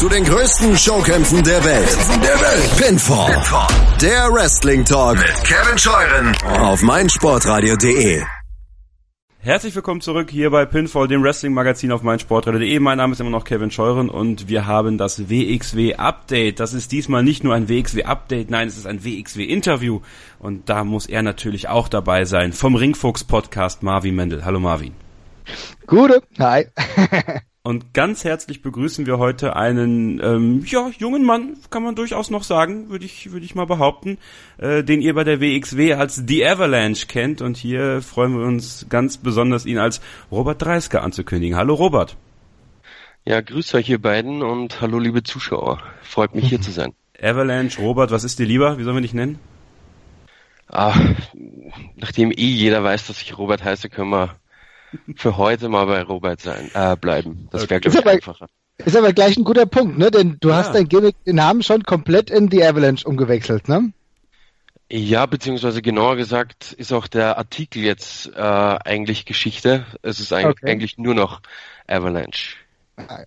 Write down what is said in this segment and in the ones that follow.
zu den größten Showkämpfen der Welt. Der Welt. Pinfall. Pinfall. Der Wrestling Talk mit Kevin Scheuren auf meinsportradio.de. Herzlich willkommen zurück hier bei Pinfall, dem Wrestling-Magazin auf meinsportradio.de. Mein Name ist immer noch Kevin Scheuren und wir haben das WXW-Update. Das ist diesmal nicht nur ein WXW-Update, nein, es ist ein WXW-Interview. Und da muss er natürlich auch dabei sein. Vom Ringfuchs-Podcast Marvin Mendel. Hallo Marvin. Gute, hi. Und ganz herzlich begrüßen wir heute einen ähm, ja, jungen Mann, kann man durchaus noch sagen, würde ich, würde ich mal behaupten, äh, den ihr bei der WXW als The Avalanche kennt. Und hier freuen wir uns ganz besonders, ihn als Robert Dreisker anzukündigen. Hallo Robert. Ja, grüß euch ihr beiden und hallo liebe Zuschauer. Freut mich hier zu sein. Avalanche, Robert, was ist dir lieber? Wie sollen wir dich nennen? Ah, nachdem eh jeder weiß, dass ich Robert heiße, können wir für heute mal bei Robert sein, äh, bleiben. Das wäre, glaube ich, einfacher. Ist aber gleich ein guter Punkt, ne? Denn du ja. hast dein Gimmick, den Namen schon komplett in die Avalanche umgewechselt, ne? Ja, beziehungsweise genauer gesagt ist auch der Artikel jetzt äh, eigentlich Geschichte. Es ist eigentlich, okay. eigentlich nur noch Avalanche.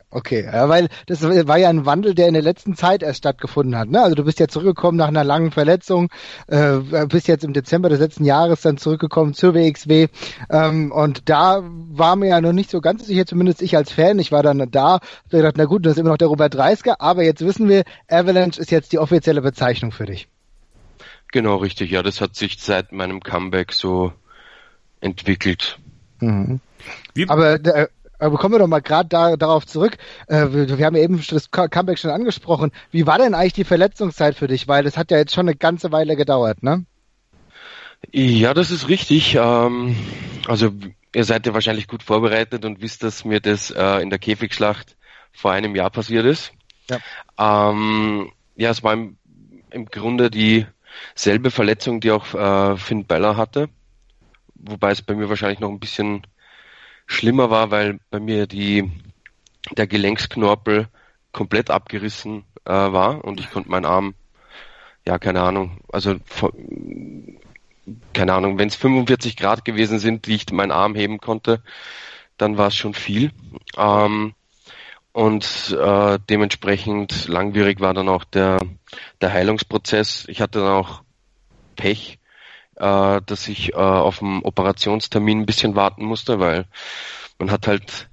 Okay, ja, weil das war ja ein Wandel, der in der letzten Zeit erst stattgefunden hat. Ne? Also du bist ja zurückgekommen nach einer langen Verletzung, äh, bist jetzt im Dezember des letzten Jahres dann zurückgekommen zur WXW ähm, und da war mir ja noch nicht so ganz sicher, zumindest ich als Fan, ich war dann da, hab gedacht, na gut, das ist immer noch der Robert Dreisker, aber jetzt wissen wir, Avalanche ist jetzt die offizielle Bezeichnung für dich. Genau, richtig, ja, das hat sich seit meinem Comeback so entwickelt. Mhm. Wie, aber äh, aber kommen wir doch mal gerade da, darauf zurück. Äh, wir, wir, haben ja eben das Comeback schon angesprochen. Wie war denn eigentlich die Verletzungszeit für dich? Weil das hat ja jetzt schon eine ganze Weile gedauert, ne? Ja, das ist richtig. Ähm, also ihr seid ja wahrscheinlich gut vorbereitet und wisst, dass mir das äh, in der Käfigschlacht vor einem Jahr passiert ist. Ja, ähm, ja es war im, im Grunde dieselbe Verletzung, die auch äh, Finn Beller hatte. Wobei es bei mir wahrscheinlich noch ein bisschen schlimmer war, weil bei mir die, der Gelenksknorpel komplett abgerissen äh, war und ich konnte meinen Arm, ja, keine Ahnung, also keine Ahnung, wenn es 45 Grad gewesen sind, die ich meinen Arm heben konnte, dann war es schon viel. Ähm, und äh, dementsprechend langwierig war dann auch der, der Heilungsprozess. Ich hatte dann auch Pech, äh, dass ich äh, auf dem Operationstermin ein bisschen warten musste, weil man hat halt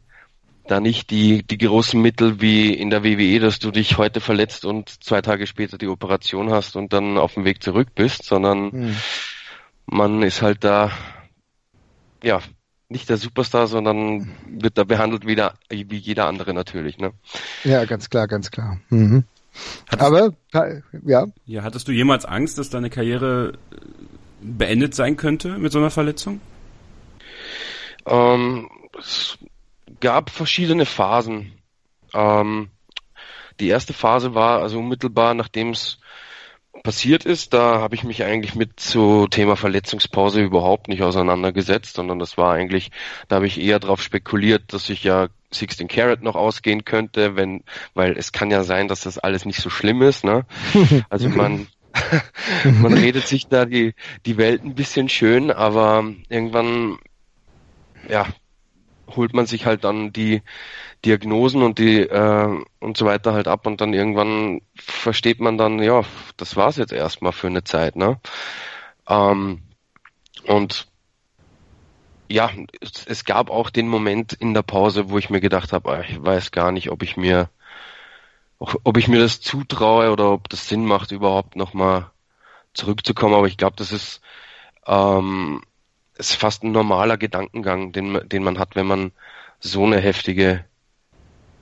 da nicht die, die großen Mittel wie in der WWE, dass du dich heute verletzt und zwei Tage später die Operation hast und dann auf dem Weg zurück bist, sondern hm. man ist halt da, ja, nicht der Superstar, sondern wird da behandelt wie, der, wie jeder andere natürlich, ne? Ja, ganz klar, ganz klar. Mhm. Aber, ja. Ja, hattest du jemals Angst, dass deine Karriere beendet sein könnte mit so einer Verletzung? Ähm, es gab verschiedene Phasen. Ähm, die erste Phase war also unmittelbar, nachdem es passiert ist, da habe ich mich eigentlich mit so Thema Verletzungspause überhaupt nicht auseinandergesetzt, sondern das war eigentlich, da habe ich eher darauf spekuliert, dass ich ja 16 Carat noch ausgehen könnte, wenn, weil es kann ja sein, dass das alles nicht so schlimm ist, ne? Also man man redet sich da die, die Welt ein bisschen schön, aber irgendwann, ja, holt man sich halt dann die Diagnosen und die äh, und so weiter halt ab und dann irgendwann versteht man dann, ja, das war's jetzt erstmal für eine Zeit, ne? Ähm, und ja, es, es, gab auch den Moment in der Pause, wo ich mir gedacht habe, ah, ich weiß gar nicht, ob ich mir ob ich mir das zutraue oder ob das Sinn macht, überhaupt nochmal zurückzukommen. Aber ich glaube, das ist, ähm, ist fast ein normaler Gedankengang, den, den man hat, wenn man so eine heftige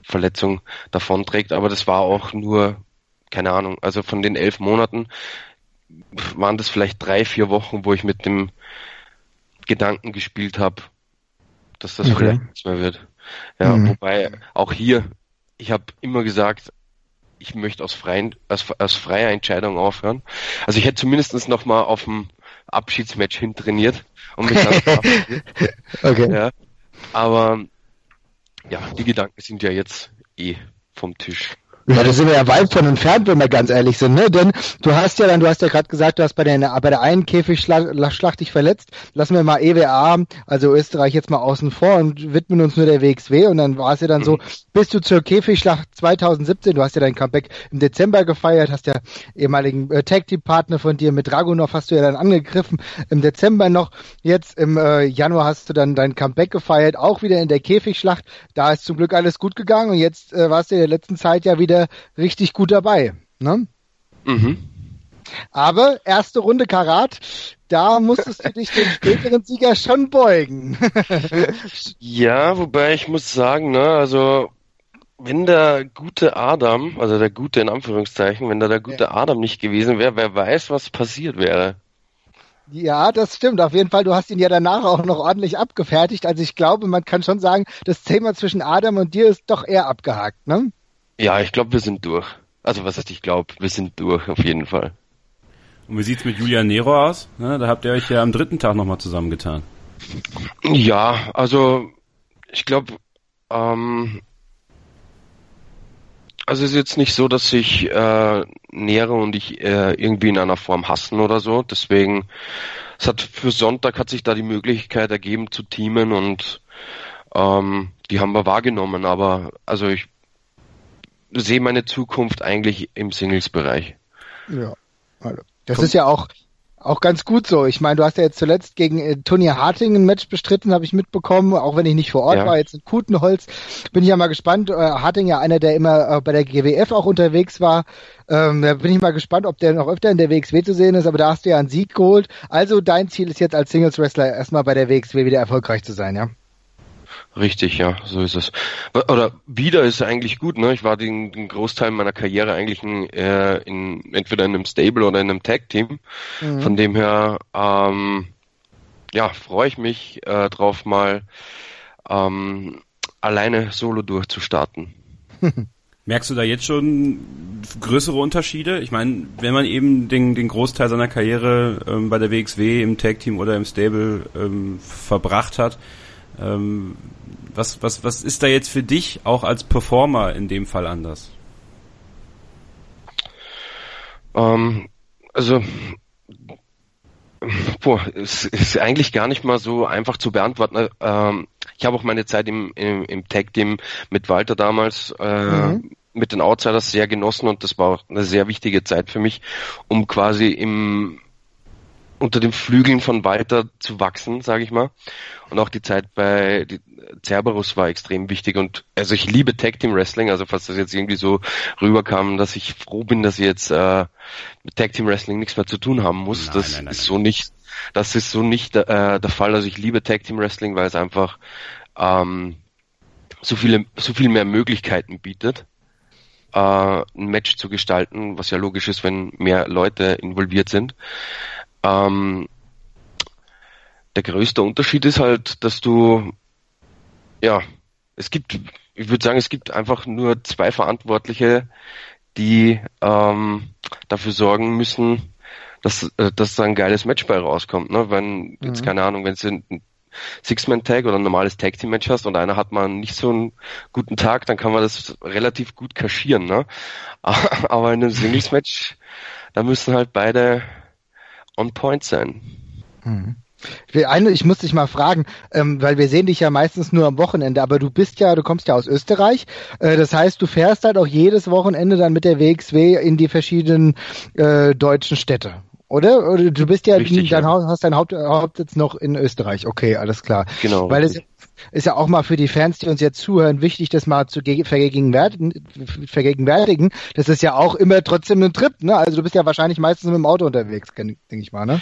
Verletzung davonträgt. Aber das war auch nur, keine Ahnung, also von den elf Monaten waren das vielleicht drei, vier Wochen, wo ich mit dem Gedanken gespielt habe, dass das okay. vielleicht nichts mehr wird. Ja, mhm. wobei auch hier, ich habe immer gesagt, ich möchte aus, freien, aus, aus freier Entscheidung aufhören. Also ich hätte zumindest noch mal auf dem Abschiedsmatch hin trainiert und mich dann okay. Ja. Aber ja, die Gedanken sind ja jetzt eh vom Tisch. Ja, da sind wir ja weit von entfernt, wenn wir ganz ehrlich sind, ne? Denn du hast ja dann, du hast ja gerade gesagt, du hast bei der, bei der einen Käfigschlacht dich verletzt. Lassen wir mal EWA, also Österreich jetzt mal außen vor und widmen uns nur der WXW und dann war es ja dann mhm. so, bist du zur Käfigschlacht 2017, du hast ja dein Comeback im Dezember gefeiert, hast ja ehemaligen äh, Tag Team Partner von dir mit Dragunov hast du ja dann angegriffen im Dezember noch. Jetzt im äh, Januar hast du dann dein Comeback gefeiert, auch wieder in der Käfigschlacht. Da ist zum Glück alles gut gegangen und jetzt äh, warst du in der letzten Zeit ja wieder richtig gut dabei. Ne? Mhm. Aber erste Runde Karat, da musstest du dich dem späteren Sieger schon beugen. ja, wobei ich muss sagen, ne, also wenn der gute Adam, also der gute in Anführungszeichen, wenn da der gute ja. Adam nicht gewesen wäre, wer weiß, was passiert wäre. Ja, das stimmt. Auf jeden Fall, du hast ihn ja danach auch noch ordentlich abgefertigt. Also ich glaube, man kann schon sagen, das Thema zwischen Adam und dir ist doch eher abgehakt, ne? Ja, ich glaube, wir sind durch. Also was heißt ich glaube, wir sind durch, auf jeden Fall. Und wie sieht's mit Julian Nero aus? Ne, da habt ihr euch ja am dritten Tag nochmal zusammengetan. Ja, also ich glaube, ähm, also es ist jetzt nicht so, dass sich äh, Nero und ich äh, irgendwie in einer Form hassen oder so. Deswegen, es hat für Sonntag hat sich da die Möglichkeit ergeben zu teamen und ähm, die haben wir wahrgenommen. Aber also ich sehe meine Zukunft eigentlich im Singles-Bereich. Ja, also das Komm. ist ja auch auch ganz gut so. Ich meine, du hast ja jetzt zuletzt gegen äh, Tony Harting ein Match bestritten, habe ich mitbekommen, auch wenn ich nicht vor Ort ja. war, jetzt in Kutenholz. Bin ich ja mal gespannt. Äh, Harting ja einer, der immer äh, bei der GWF auch unterwegs war. Ähm, da bin ich mal gespannt, ob der noch öfter in der WXW zu sehen ist, aber da hast du ja einen Sieg geholt. Also dein Ziel ist jetzt als Singles Wrestler erstmal bei der WXW wieder erfolgreich zu sein, ja? Richtig, ja, so ist es. Oder wieder ist eigentlich gut, ne? Ich war den, den Großteil meiner Karriere eigentlich in, äh, in entweder in einem Stable oder in einem Tag-Team. Mhm. Von dem her, ähm, ja, freue ich mich äh, drauf, mal ähm, alleine solo durchzustarten. Merkst du da jetzt schon größere Unterschiede? Ich meine, wenn man eben den, den Großteil seiner Karriere ähm, bei der WXW im Tag-Team oder im Stable ähm, verbracht hat, ähm, was, was, was ist da jetzt für dich auch als Performer in dem Fall anders? Ähm, also, boah, es ist eigentlich gar nicht mal so einfach zu beantworten. Ähm, ich habe auch meine Zeit im, im, im Tag-Team mit Walter damals äh, mhm. mit den Outsiders sehr genossen und das war auch eine sehr wichtige Zeit für mich, um quasi im unter den Flügeln von Walter zu wachsen, sage ich mal. Und auch die Zeit bei die, Cerberus war extrem wichtig und also ich liebe Tag Team Wrestling, also falls das jetzt irgendwie so rüberkam, dass ich froh bin, dass ich jetzt äh, mit Tag Team Wrestling nichts mehr zu tun haben muss. Nein, das nein, nein, ist so nicht, das ist so nicht äh, der Fall. Also ich liebe Tag Team Wrestling, weil es einfach ähm, so viele, so viel mehr Möglichkeiten bietet, äh, ein Match zu gestalten, was ja logisch ist, wenn mehr Leute involviert sind. Ähm, der größte Unterschied ist halt, dass du, ja, es gibt, ich würde sagen, es gibt einfach nur zwei Verantwortliche, die ähm, dafür sorgen müssen, dass, äh, dass da ein geiles Match bei rauskommt. Ne? Wenn, jetzt mhm. keine Ahnung, wenn es ein Six-Man-Tag oder ein normales Tag-Team-Match hast und einer hat mal nicht so einen guten Tag, dann kann man das relativ gut kaschieren. Ne? Aber in einem Singles-Match, da müssen halt beide on point sein. Mhm. Eine, ich muss dich mal fragen, ähm, weil wir sehen dich ja meistens nur am Wochenende, aber du bist ja, du kommst ja aus Österreich. Äh, das heißt, du fährst halt auch jedes Wochenende dann mit der WXW in die verschiedenen äh, deutschen Städte. Oder? Oder du bist ja, Richtig, dein ja. hast dein Haupt, Hauptsitz noch in Österreich. Okay, alles klar. Genau. Weil es ist ja auch mal für die Fans, die uns jetzt zuhören, wichtig, das mal zu vergegenwärtigen, vergegenwärtigen. Das ist ja auch immer trotzdem ein Trip, ne? Also du bist ja wahrscheinlich meistens mit dem Auto unterwegs, denke ich mal, ne?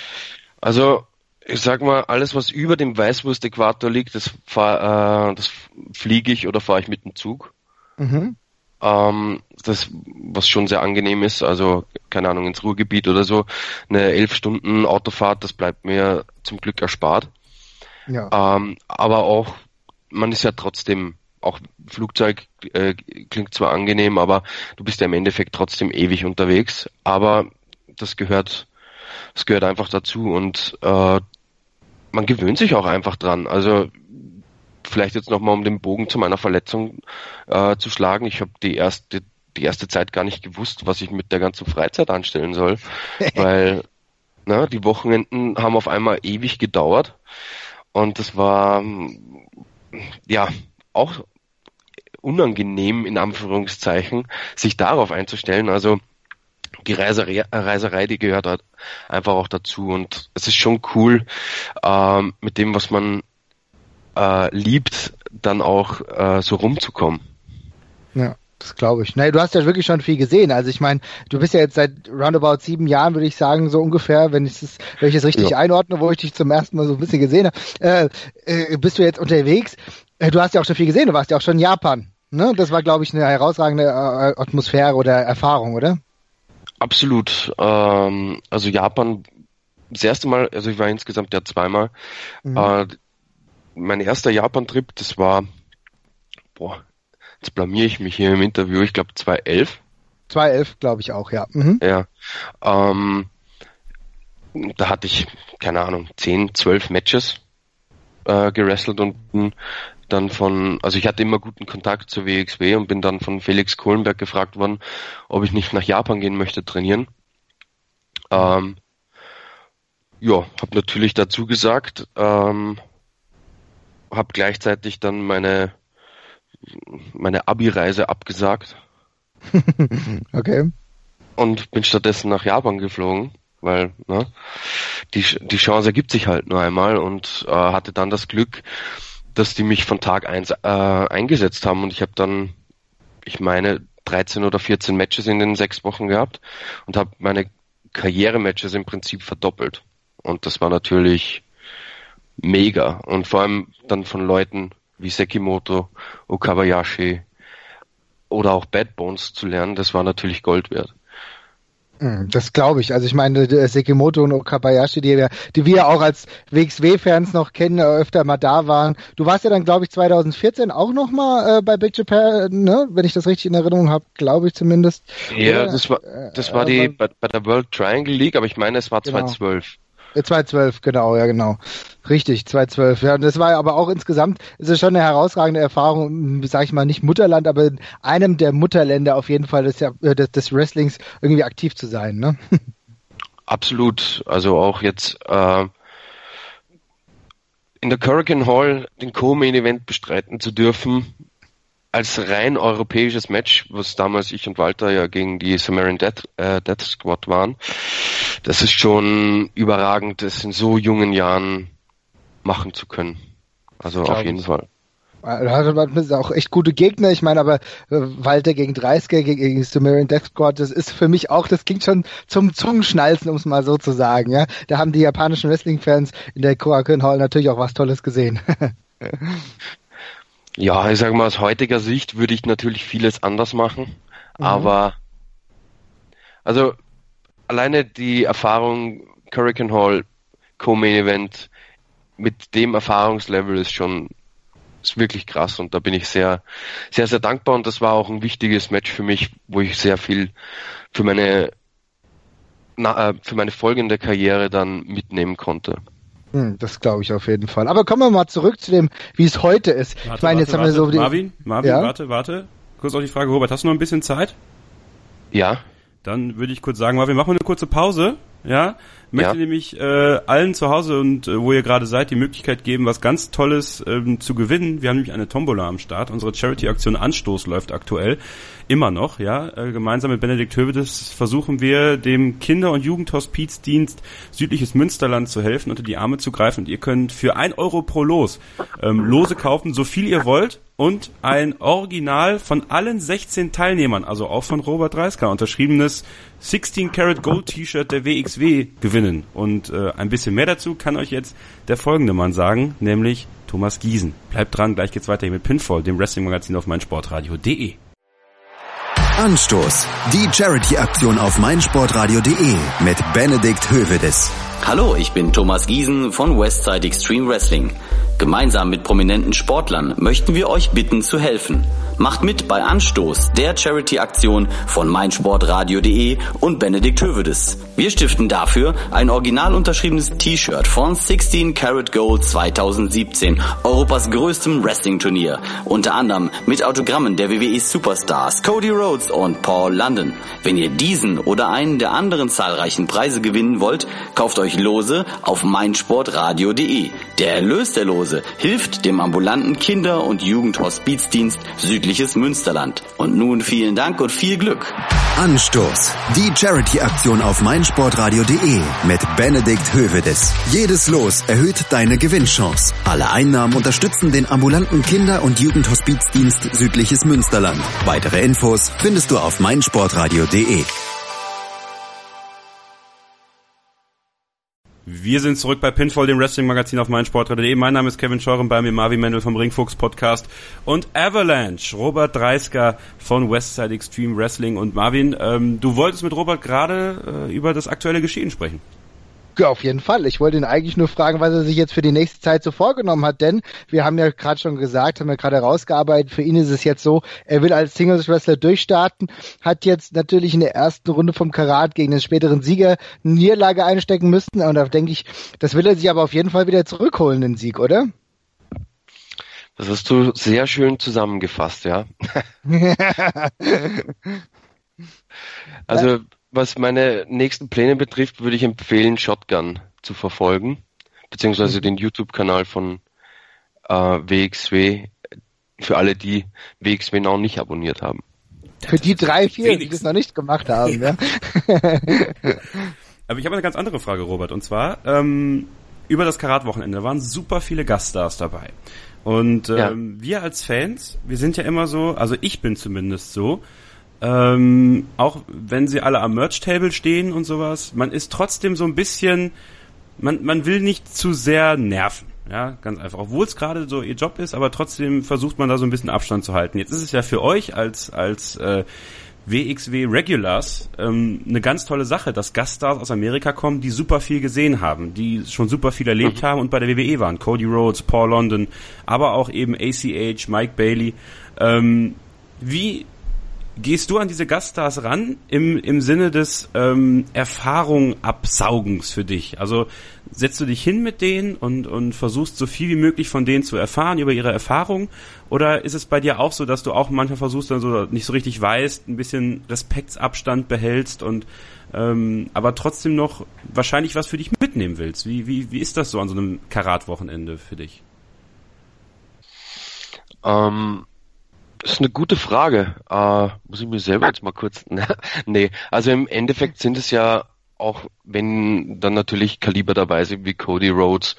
Also ich sag mal, alles was über dem Weißwurst-Äquator liegt, das, fahr, äh, das fliege ich oder fahre ich mit dem Zug. Mhm. Ähm, das, was schon sehr angenehm ist, also keine Ahnung, ins Ruhrgebiet oder so, eine elf Stunden Autofahrt, das bleibt mir zum Glück erspart. Ja. Ähm, aber auch, man ist ja trotzdem, auch Flugzeug äh, klingt zwar angenehm, aber du bist ja im Endeffekt trotzdem ewig unterwegs. Aber das gehört, das gehört einfach dazu und äh, man gewöhnt sich auch einfach dran. Also vielleicht jetzt nochmal um den Bogen zu meiner Verletzung äh, zu schlagen. Ich habe die erste die erste Zeit gar nicht gewusst, was ich mit der ganzen Freizeit anstellen soll, weil na, die Wochenenden haben auf einmal ewig gedauert und das war ja auch unangenehm in Anführungszeichen, sich darauf einzustellen. Also die Reiserei, Reiserei, die gehört halt einfach auch dazu und es ist schon cool, ähm, mit dem, was man äh, liebt, dann auch äh, so rumzukommen. Ja. Das glaube ich. Nee, du hast ja wirklich schon viel gesehen. Also ich meine, du bist ja jetzt seit roundabout sieben Jahren, würde ich sagen, so ungefähr, wenn ich es, wenn ich es richtig ja. einordne, wo ich dich zum ersten Mal so ein bisschen gesehen habe, äh, äh, bist du jetzt unterwegs. Äh, du hast ja auch schon viel gesehen, du warst ja auch schon in Japan. Ne? Das war, glaube ich, eine herausragende äh, Atmosphäre oder Erfahrung, oder? Absolut. Ähm, also Japan, das erste Mal, also ich war insgesamt ja zweimal. Mhm. Mein erster Japan-Trip, das war, boah, jetzt blamier ich mich hier im Interview, ich glaube 2011. 2011, glaube ich auch, ja. Mhm. Ja. Ähm, da hatte ich, keine Ahnung, 10, 12 Matches äh, gerestelt und dann von, also ich hatte immer guten Kontakt zur WXW und bin dann von Felix Kohlenberg gefragt worden, ob ich nicht nach Japan gehen möchte trainieren. Ähm, ja, habe natürlich dazu gesagt, ähm, habe gleichzeitig dann meine meine Abi-Reise abgesagt. okay. Und bin stattdessen nach Japan geflogen, weil ne, die, die Chance ergibt sich halt nur einmal und äh, hatte dann das Glück, dass die mich von Tag eins äh, eingesetzt haben und ich habe dann, ich meine, 13 oder 14 Matches in den sechs Wochen gehabt und habe meine Karrierematches im Prinzip verdoppelt. Und das war natürlich mega. Und vor allem dann von Leuten wie Sekimoto, Okabayashi oder auch Bad Bones zu lernen, das war natürlich Gold wert. Hm, das glaube ich. Also ich meine, Sekimoto und Okabayashi, die wir, die wir auch als WXW-Fans noch kennen, öfter mal da waren. Du warst ja dann, glaube ich, 2014 auch noch mal äh, bei Big Japan, ne? wenn ich das richtig in Erinnerung habe, glaube ich zumindest. Ja, Oder, das war das war die bei, bei, der World Triangle League, aber ich meine, es war genau. 2012. 2012, genau, ja genau. Richtig, 2012. Ja, und das war aber auch insgesamt, ist es schon eine herausragende Erfahrung, sage ich mal, nicht Mutterland, aber in einem der Mutterländer auf jeden Fall des, äh, des, des Wrestlings irgendwie aktiv zu sein, ne? Absolut. Also auch jetzt äh, in der Hurricane Hall den Co-Main Event bestreiten zu dürfen, als rein europäisches Match, was damals ich und Walter ja gegen die Samaritan Death, äh, Death Squad waren, das ist schon überragend, das in so jungen Jahren machen zu können. Also auf jeden Fall. Hat auch echt gute Gegner. Ich meine, aber äh, Walter gegen 30 gegen, gegen Sumerian Death Squad, das ist für mich auch, das klingt schon zum Zungenschnalzen, um es mal so zu sagen. Ja, Da haben die japanischen Wrestling-Fans in der Korakuen Hall natürlich auch was Tolles gesehen. Ja, ich sage mal, aus heutiger Sicht würde ich natürlich vieles anders machen, mhm. aber also alleine die Erfahrung Hurricane Hall Co-Main Event mit dem Erfahrungslevel ist schon ist wirklich krass und da bin ich sehr sehr sehr dankbar und das war auch ein wichtiges Match für mich, wo ich sehr viel für meine na, äh, für meine folgende Karriere dann mitnehmen konnte. Hm, das glaube ich auf jeden Fall. Aber kommen wir mal zurück zu dem, wie es heute ist. Warte, ich meine, jetzt warte, haben wir so die, Marvin, Marvin, ja? warte, warte. Kurz auf die Frage, Robert, hast du noch ein bisschen Zeit? Ja. Dann würde ich kurz sagen, Marvin, machen wir eine kurze Pause. Ja, möchte ja. nämlich äh, allen zu Hause und äh, wo ihr gerade seid die Möglichkeit geben, was ganz Tolles ähm, zu gewinnen. Wir haben nämlich eine Tombola am Start. Unsere Charity-Aktion Anstoß läuft aktuell immer noch. Ja, äh, gemeinsam mit Benedikt Hövedes versuchen wir dem Kinder- und Jugendhospizdienst Südliches Münsterland zu helfen, unter die Arme zu greifen. Und ihr könnt für ein Euro pro Los ähm, Lose kaufen, so viel ihr wollt und ein Original von allen 16 Teilnehmern, also auch von Robert Dreisker, unterschriebenes 16 Karat Gold T-Shirt der WXW gewinnen. Und äh, ein bisschen mehr dazu kann euch jetzt der folgende Mann sagen, nämlich Thomas Giesen. Bleibt dran, gleich geht's weiter hier mit Pinfall, dem Wrestling-Magazin auf meinsportradio.de. Anstoß. Die Charity-Aktion auf meinsportradio.de mit Benedikt Hövedes. Hallo, ich bin Thomas Giesen von Westside Extreme Wrestling. Gemeinsam mit prominenten Sportlern möchten wir euch bitten zu helfen. Macht mit bei Anstoß, der Charity-Aktion von meinsportradio.de und Benedikt Hövedes. Wir stiften dafür ein original unterschriebenes T-Shirt von 16 Karat Gold 2017, Europas größtem Wrestling-Turnier. Unter anderem mit Autogrammen der WWE Superstars Cody Rhodes und Paul London. Wenn ihr diesen oder einen der anderen zahlreichen Preise gewinnen wollt, kauft euch Lose auf meinsportradio.de. Der Erlös der Lose hilft dem ambulanten Kinder- und Jugendhospizdienst Südliches Münsterland. Und nun vielen Dank und viel Glück. Anstoß. Die Charity-Aktion auf meinsportradio.de mit Benedikt Hövedes. Jedes Los erhöht deine Gewinnchance. Alle Einnahmen unterstützen den ambulanten Kinder- und Jugendhospizdienst Südliches Münsterland. Weitere Infos findest du auf meinsportradio.de. Wir sind zurück bei Pinfall, dem Wrestling-Magazin auf meinsportradio.de. Mein Name ist Kevin Scheuren, bei mir Marvin Mendel vom Ringfuchs Podcast und Avalanche, Robert Dreisker von Westside Extreme Wrestling. Und Marvin, ähm, du wolltest mit Robert gerade äh, über das aktuelle Geschehen sprechen. Ja, auf jeden Fall. Ich wollte ihn eigentlich nur fragen, was er sich jetzt für die nächste Zeit so vorgenommen hat, denn wir haben ja gerade schon gesagt, haben ja gerade herausgearbeitet, für ihn ist es jetzt so, er will als Singles Wrestler durchstarten, hat jetzt natürlich in der ersten Runde vom Karat gegen den späteren Sieger Niederlage einstecken müssen und da denke ich, das will er sich aber auf jeden Fall wieder zurückholen, den Sieg, oder? Das hast du sehr schön zusammengefasst, ja. also was meine nächsten Pläne betrifft, würde ich empfehlen, Shotgun zu verfolgen, beziehungsweise den YouTube-Kanal von äh, WXW, für alle, die WXW noch nicht abonniert haben. Für die drei, vier, die das noch nicht gemacht haben, ja. Aber ich habe eine ganz andere Frage, Robert, und zwar ähm, über das Karat-Wochenende waren super viele Gaststars dabei. Und ähm, ja. wir als Fans, wir sind ja immer so, also ich bin zumindest so, ähm, auch wenn sie alle am Merch-Table stehen und sowas, man ist trotzdem so ein bisschen, man, man will nicht zu sehr nerven. Ja, ganz einfach. Obwohl es gerade so ihr Job ist, aber trotzdem versucht man da so ein bisschen Abstand zu halten. Jetzt ist es ja für euch als, als äh, WXW Regulars ähm, eine ganz tolle Sache, dass Gaststars aus Amerika kommen, die super viel gesehen haben, die schon super viel erlebt mhm. haben und bei der WWE waren. Cody Rhodes, Paul London, aber auch eben ACH, Mike Bailey. Ähm, wie gehst du an diese Gaststars ran im, im Sinne des ähm, Erfahrung absaugens für dich? Also setzt du dich hin mit denen und, und versuchst so viel wie möglich von denen zu erfahren über ihre Erfahrung? Oder ist es bei dir auch so, dass du auch manchmal versuchst, dann so nicht so richtig weißt, ein bisschen Respektsabstand behältst und ähm, aber trotzdem noch wahrscheinlich was für dich mitnehmen willst? Wie, wie, wie ist das so an so einem Karatwochenende für dich? Ähm, das ist eine gute Frage. Äh, muss ich mir selber jetzt mal kurz. nee, also im Endeffekt sind es ja auch wenn dann natürlich Kaliber dabei sind wie Cody Rhodes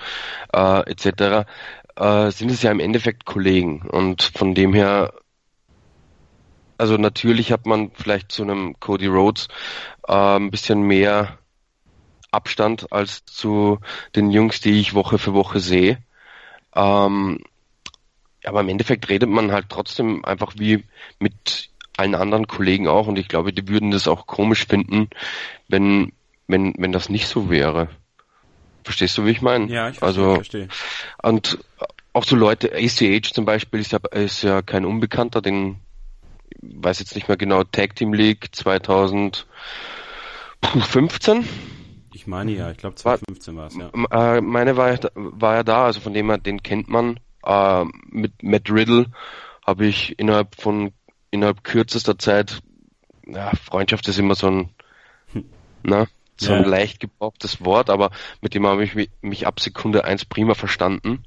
äh, etc., äh, sind es ja im Endeffekt Kollegen. Und von dem her, also natürlich hat man vielleicht zu einem Cody Rhodes äh, ein bisschen mehr Abstand als zu den Jungs, die ich Woche für Woche sehe. Ähm, aber im Endeffekt redet man halt trotzdem einfach wie mit allen anderen Kollegen auch und ich glaube, die würden das auch komisch finden, wenn, wenn, wenn das nicht so wäre. Verstehst du, wie ich meine? Ja, ich verstehe, also, verstehe. Und auch so Leute, ACH zum Beispiel ist ja, ist ja kein Unbekannter, den weiß jetzt nicht mehr genau, Tag Team League 2015. Ich meine ja, ich glaube 2015 war es, ja. Äh, meine war, war ja da, also von dem her, den kennt man. Äh, mit Matt Riddle habe ich innerhalb von innerhalb kürzester Zeit, ja, Freundschaft ist immer so ein, hm. ne, so ja. ein leicht gebrauchtes Wort, aber mit dem habe ich mich, mich ab Sekunde eins prima verstanden.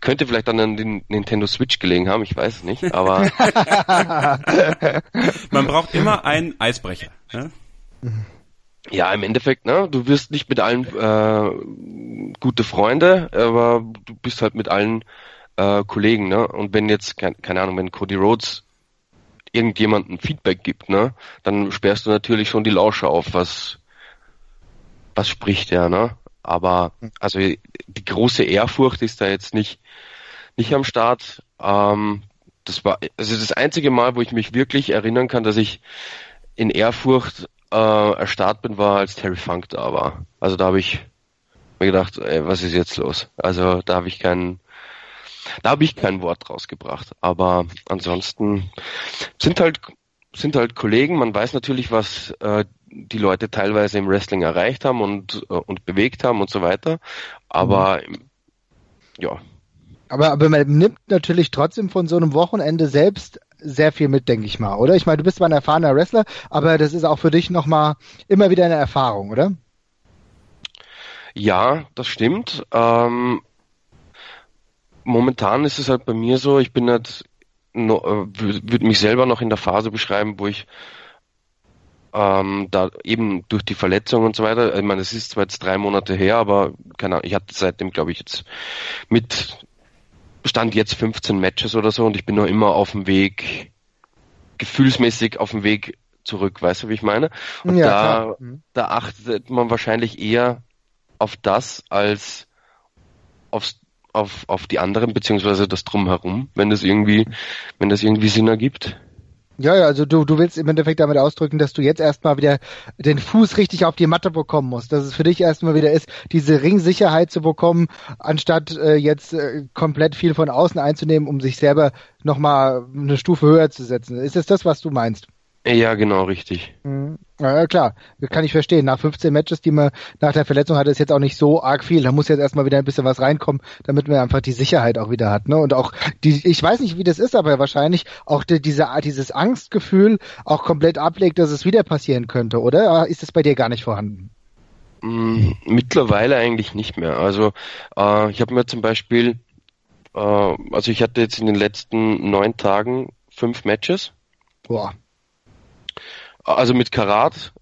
Könnte vielleicht dann an den Nintendo Switch gelegen haben, ich weiß es nicht, aber. Man braucht immer einen Eisbrecher. Ne? Ja, im Endeffekt, ne, du wirst nicht mit allen äh, gute Freunde, aber du bist halt mit allen äh, Kollegen, ne? Und wenn jetzt, keine, Ahnung, wenn Cody Rhodes irgendjemandem Feedback gibt, ne, dann sperrst du natürlich schon die Lausche auf, was was spricht er, ne? Aber also die große Ehrfurcht ist da jetzt nicht nicht am Start. Ähm, das war also das einzige Mal, wo ich mich wirklich erinnern kann, dass ich in Ehrfurcht äh, erstarrt bin, war als Terry Funk da war. Also da habe ich mir gedacht, ey, was ist jetzt los? Also da habe ich keinen da habe ich kein Wort rausgebracht. Aber ansonsten sind halt sind halt Kollegen. Man weiß natürlich, was äh, die Leute teilweise im Wrestling erreicht haben und äh, und bewegt haben und so weiter. Aber mhm. ja. Aber, aber man nimmt natürlich trotzdem von so einem Wochenende selbst sehr viel mit, denke ich mal, oder? Ich meine, du bist zwar ein erfahrener Wrestler, aber das ist auch für dich nochmal immer wieder eine Erfahrung, oder? Ja, das stimmt. Ähm, momentan ist es halt bei mir so, ich bin halt, äh, würde mich selber noch in der Phase beschreiben, wo ich ähm, da eben durch die Verletzung und so weiter, ich meine, es ist zwar jetzt drei Monate her, aber keine Ahnung, ich hatte seitdem, glaube ich, jetzt mit Stand jetzt 15 Matches oder so und ich bin noch immer auf dem Weg, gefühlsmäßig auf dem Weg zurück, weißt du, wie ich meine? Und ja, da, mhm. da achtet man wahrscheinlich eher auf das als aufs, auf, auf die anderen, beziehungsweise das drumherum, wenn das irgendwie, wenn das irgendwie Sinn ergibt. Ja, ja, also du, du willst im Endeffekt damit ausdrücken, dass du jetzt erstmal wieder den Fuß richtig auf die Matte bekommen musst. Dass es für dich erstmal wieder ist, diese Ringsicherheit zu bekommen, anstatt äh, jetzt äh, komplett viel von außen einzunehmen, um sich selber nochmal eine Stufe höher zu setzen. Ist es das, was du meinst? Ja, genau, richtig. Mhm. Ja, klar, kann ich verstehen. Nach 15 Matches, die man nach der Verletzung hatte, ist jetzt auch nicht so arg viel. Da muss jetzt erstmal wieder ein bisschen was reinkommen, damit man einfach die Sicherheit auch wieder hat. Ne? Und auch die, ich weiß nicht, wie das ist, aber wahrscheinlich auch die, diese, dieses Angstgefühl auch komplett ablegt, dass es wieder passieren könnte, oder? Ist das bei dir gar nicht vorhanden? Mm, mittlerweile eigentlich nicht mehr. Also äh, ich habe mir zum Beispiel, äh, also ich hatte jetzt in den letzten neun Tagen fünf Matches. Boah. Also mit Karat,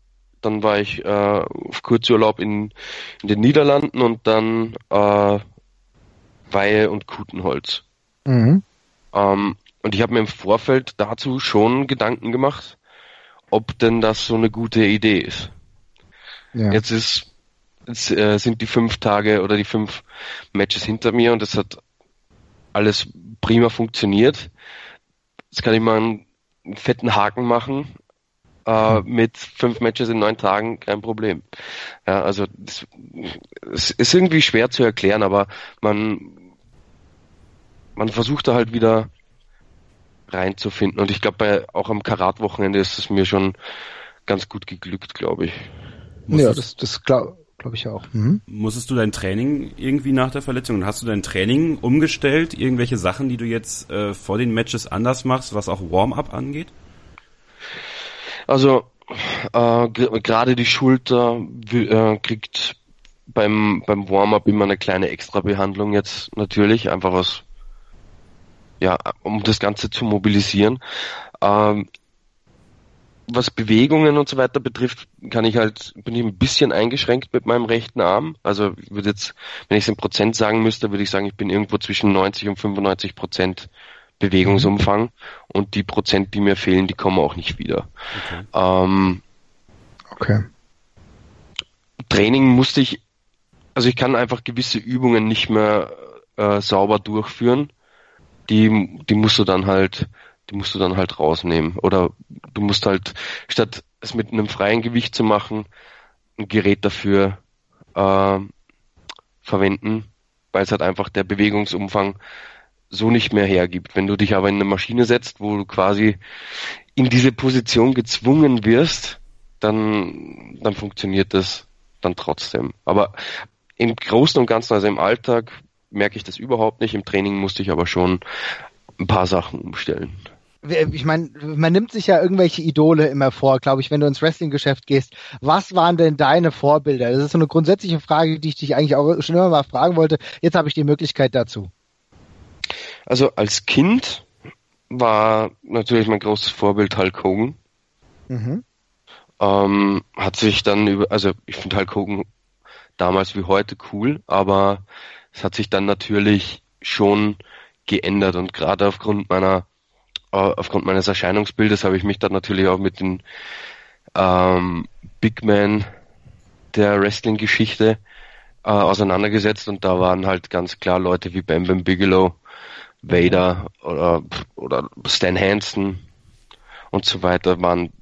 dann war ich äh, auf Kurzurlaub in, in den Niederlanden und dann äh, Weihe und Kutenholz. Mhm. Ähm, und ich habe mir im Vorfeld dazu schon Gedanken gemacht, ob denn das so eine gute Idee ist. Ja. Jetzt ist jetzt, äh, sind die fünf Tage oder die fünf Matches hinter mir und es hat alles prima funktioniert. Jetzt kann ich mal einen, einen fetten Haken machen äh, mit fünf Matches in neun Tagen kein Problem. Ja, also es ist irgendwie schwer zu erklären, aber man man versucht da halt wieder reinzufinden und ich glaube auch am Karat-Wochenende ist es mir schon ganz gut geglückt, glaube ich. Ja, das, das glaube glaub ich auch. Mhm. Musstest du dein Training irgendwie nach der Verletzung, hast du dein Training umgestellt, irgendwelche Sachen, die du jetzt äh, vor den Matches anders machst, was auch Warm-up angeht? Also äh, gerade die Schulter äh, kriegt beim beim Warm-up immer eine kleine Extra-Behandlung jetzt natürlich, einfach was ja, um das Ganze zu mobilisieren. Ähm, was Bewegungen und so weiter betrifft, kann ich halt, bin ich ein bisschen eingeschränkt mit meinem rechten Arm. Also ich würde jetzt, wenn ich es in Prozent sagen müsste, würde ich sagen, ich bin irgendwo zwischen 90 und 95 Prozent Bewegungsumfang und die Prozent, die mir fehlen, die kommen auch nicht wieder. Okay. Ähm, okay. Training musste ich, also ich kann einfach gewisse Übungen nicht mehr äh, sauber durchführen. Die, die musst du dann halt, die musst du dann halt rausnehmen. Oder du musst halt, statt es mit einem freien Gewicht zu machen, ein Gerät dafür äh, verwenden, weil es halt einfach der Bewegungsumfang so nicht mehr hergibt. Wenn du dich aber in eine Maschine setzt, wo du quasi in diese Position gezwungen wirst, dann, dann funktioniert das dann trotzdem. Aber im Großen und Ganzen, also im Alltag, merke ich das überhaupt nicht. Im Training musste ich aber schon ein paar Sachen umstellen. Ich meine, man nimmt sich ja irgendwelche Idole immer vor, glaube ich, wenn du ins Wrestling-Geschäft gehst. Was waren denn deine Vorbilder? Das ist so eine grundsätzliche Frage, die ich dich eigentlich auch schon immer mal fragen wollte. Jetzt habe ich die Möglichkeit dazu. Also als Kind war natürlich mein großes Vorbild Hulk Hogan. Mhm. Ähm, hat sich dann über, also ich finde Hulk Hogan damals wie heute cool, aber es hat sich dann natürlich schon geändert und gerade aufgrund meiner äh, aufgrund meines Erscheinungsbildes habe ich mich dann natürlich auch mit den ähm, Big Man der Wrestling-Geschichte äh, auseinandergesetzt und da waren halt ganz klar Leute wie Bam Bam Bigelow, Vader oder, oder Stan Hansen und so weiter waren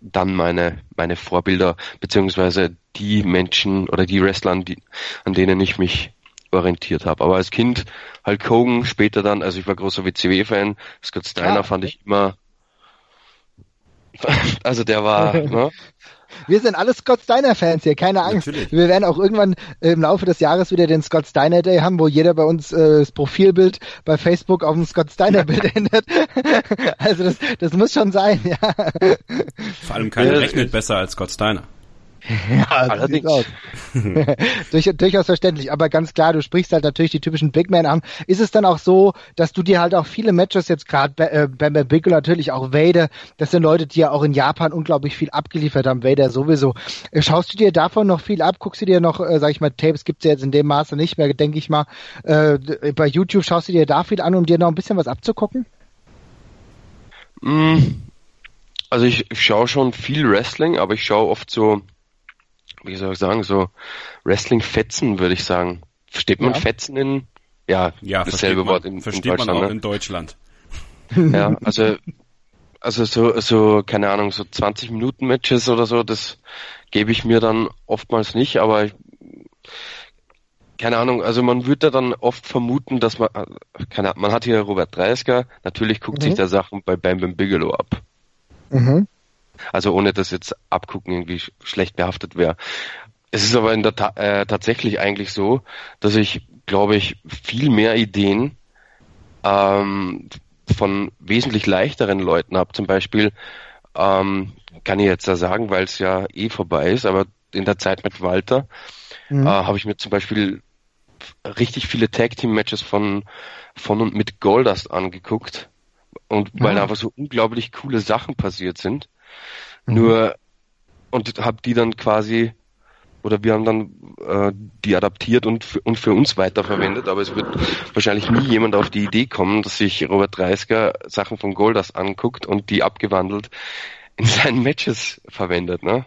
dann meine, meine Vorbilder, beziehungsweise die Menschen oder die Wrestler, an, die, an denen ich mich orientiert habe. Aber als Kind Hulk Hogan, später dann, also ich war großer WCW-Fan, Scott Steiner ah, fand ich immer, also der war, ne? Wir sind alle Scott Steiner-Fans hier, keine Angst. Natürlich. Wir werden auch irgendwann im Laufe des Jahres wieder den Scott Steiner Day haben, wo jeder bei uns äh, das Profilbild bei Facebook auf dem Scott Steiner Bild ändert. also das, das muss schon sein, ja. Vor allem keiner rechnet besser als Scott Steiner. Ja, allerdings. Durch, durchaus verständlich, aber ganz klar, du sprichst halt natürlich die typischen Big Men an. Ist es dann auch so, dass du dir halt auch viele Matches jetzt gerade äh, Bam Bam Bigelow, natürlich auch Vader, das sind Leute, die ja auch in Japan unglaublich viel abgeliefert haben, Vader sowieso. Schaust du dir davon noch viel ab? Guckst du dir noch, äh, sag ich mal, Tapes gibt's ja jetzt in dem Maße nicht mehr, denke ich mal. Äh, bei YouTube schaust du dir da viel an, um dir noch ein bisschen was abzugucken? Mm, also ich, ich schaue schon viel Wrestling, aber ich schaue oft so wie soll ich sagen, so Wrestling-Fetzen, würde ich sagen. Versteht man ja. Fetzen in, ja, ja dasselbe Wort in, versteht in Deutschland. Man auch ne? in Deutschland. Ja, also, also so, so, keine Ahnung, so 20 Minuten Matches oder so, das gebe ich mir dann oftmals nicht, aber ich, keine Ahnung, also man würde dann oft vermuten, dass man, keine Ahnung, man hat hier Robert Dreisker, natürlich guckt mhm. sich der Sachen bei Bam Bam Bigelow ab. Mhm. Also ohne dass jetzt abgucken irgendwie sch schlecht behaftet wäre. Es ist aber in der Ta äh, tatsächlich eigentlich so, dass ich, glaube ich, viel mehr Ideen ähm, von wesentlich leichteren Leuten habe. Zum Beispiel ähm, kann ich jetzt da sagen, weil es ja eh vorbei ist, aber in der Zeit mit Walter mhm. äh, habe ich mir zum Beispiel richtig viele Tag Team Matches von von und mit Goldust angeguckt und weil da einfach so unglaublich coole Sachen passiert sind. Mhm. Nur und habe die dann quasi oder wir haben dann äh, die adaptiert und für, und für uns weiterverwendet, aber es wird wahrscheinlich nie jemand auf die Idee kommen, dass sich Robert Dreisker Sachen von Goldas anguckt und die abgewandelt in seinen Matches verwendet, ne?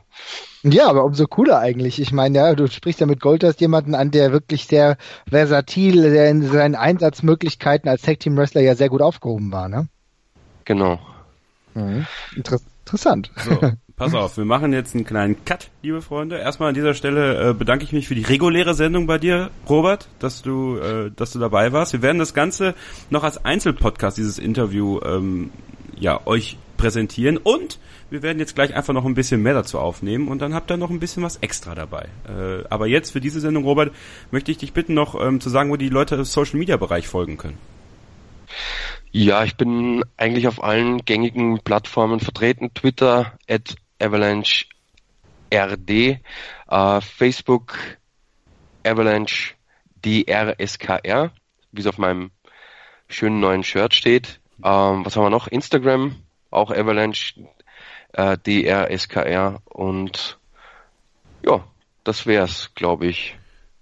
Ja, aber umso cooler eigentlich. Ich meine, ja, du sprichst ja mit Goldust jemanden an, der wirklich sehr versatil, der in seinen Einsatzmöglichkeiten als Tag Team Wrestler ja sehr gut aufgehoben war, ne? Genau. Mhm. Inter interessant. So, pass auf, wir machen jetzt einen kleinen Cut, liebe Freunde. Erstmal an dieser Stelle äh, bedanke ich mich für die reguläre Sendung bei dir, Robert, dass du, äh, dass du dabei warst. Wir werden das Ganze noch als Einzelpodcast, dieses Interview, ähm, ja, euch präsentieren und wir werden jetzt gleich einfach noch ein bisschen mehr dazu aufnehmen und dann habt ihr noch ein bisschen was extra dabei. Äh, aber jetzt für diese Sendung, Robert, möchte ich dich bitten, noch ähm, zu sagen, wo die Leute im Social Media Bereich folgen können. Ja, ich bin eigentlich auf allen gängigen Plattformen vertreten. Twitter at Avalanche RD, äh, Facebook Avalanche DRSKR, wie es auf meinem schönen neuen Shirt steht. Ähm, was haben wir noch? Instagram, auch Avalanche äh, DRSKR und ja, das wär's, glaube ich.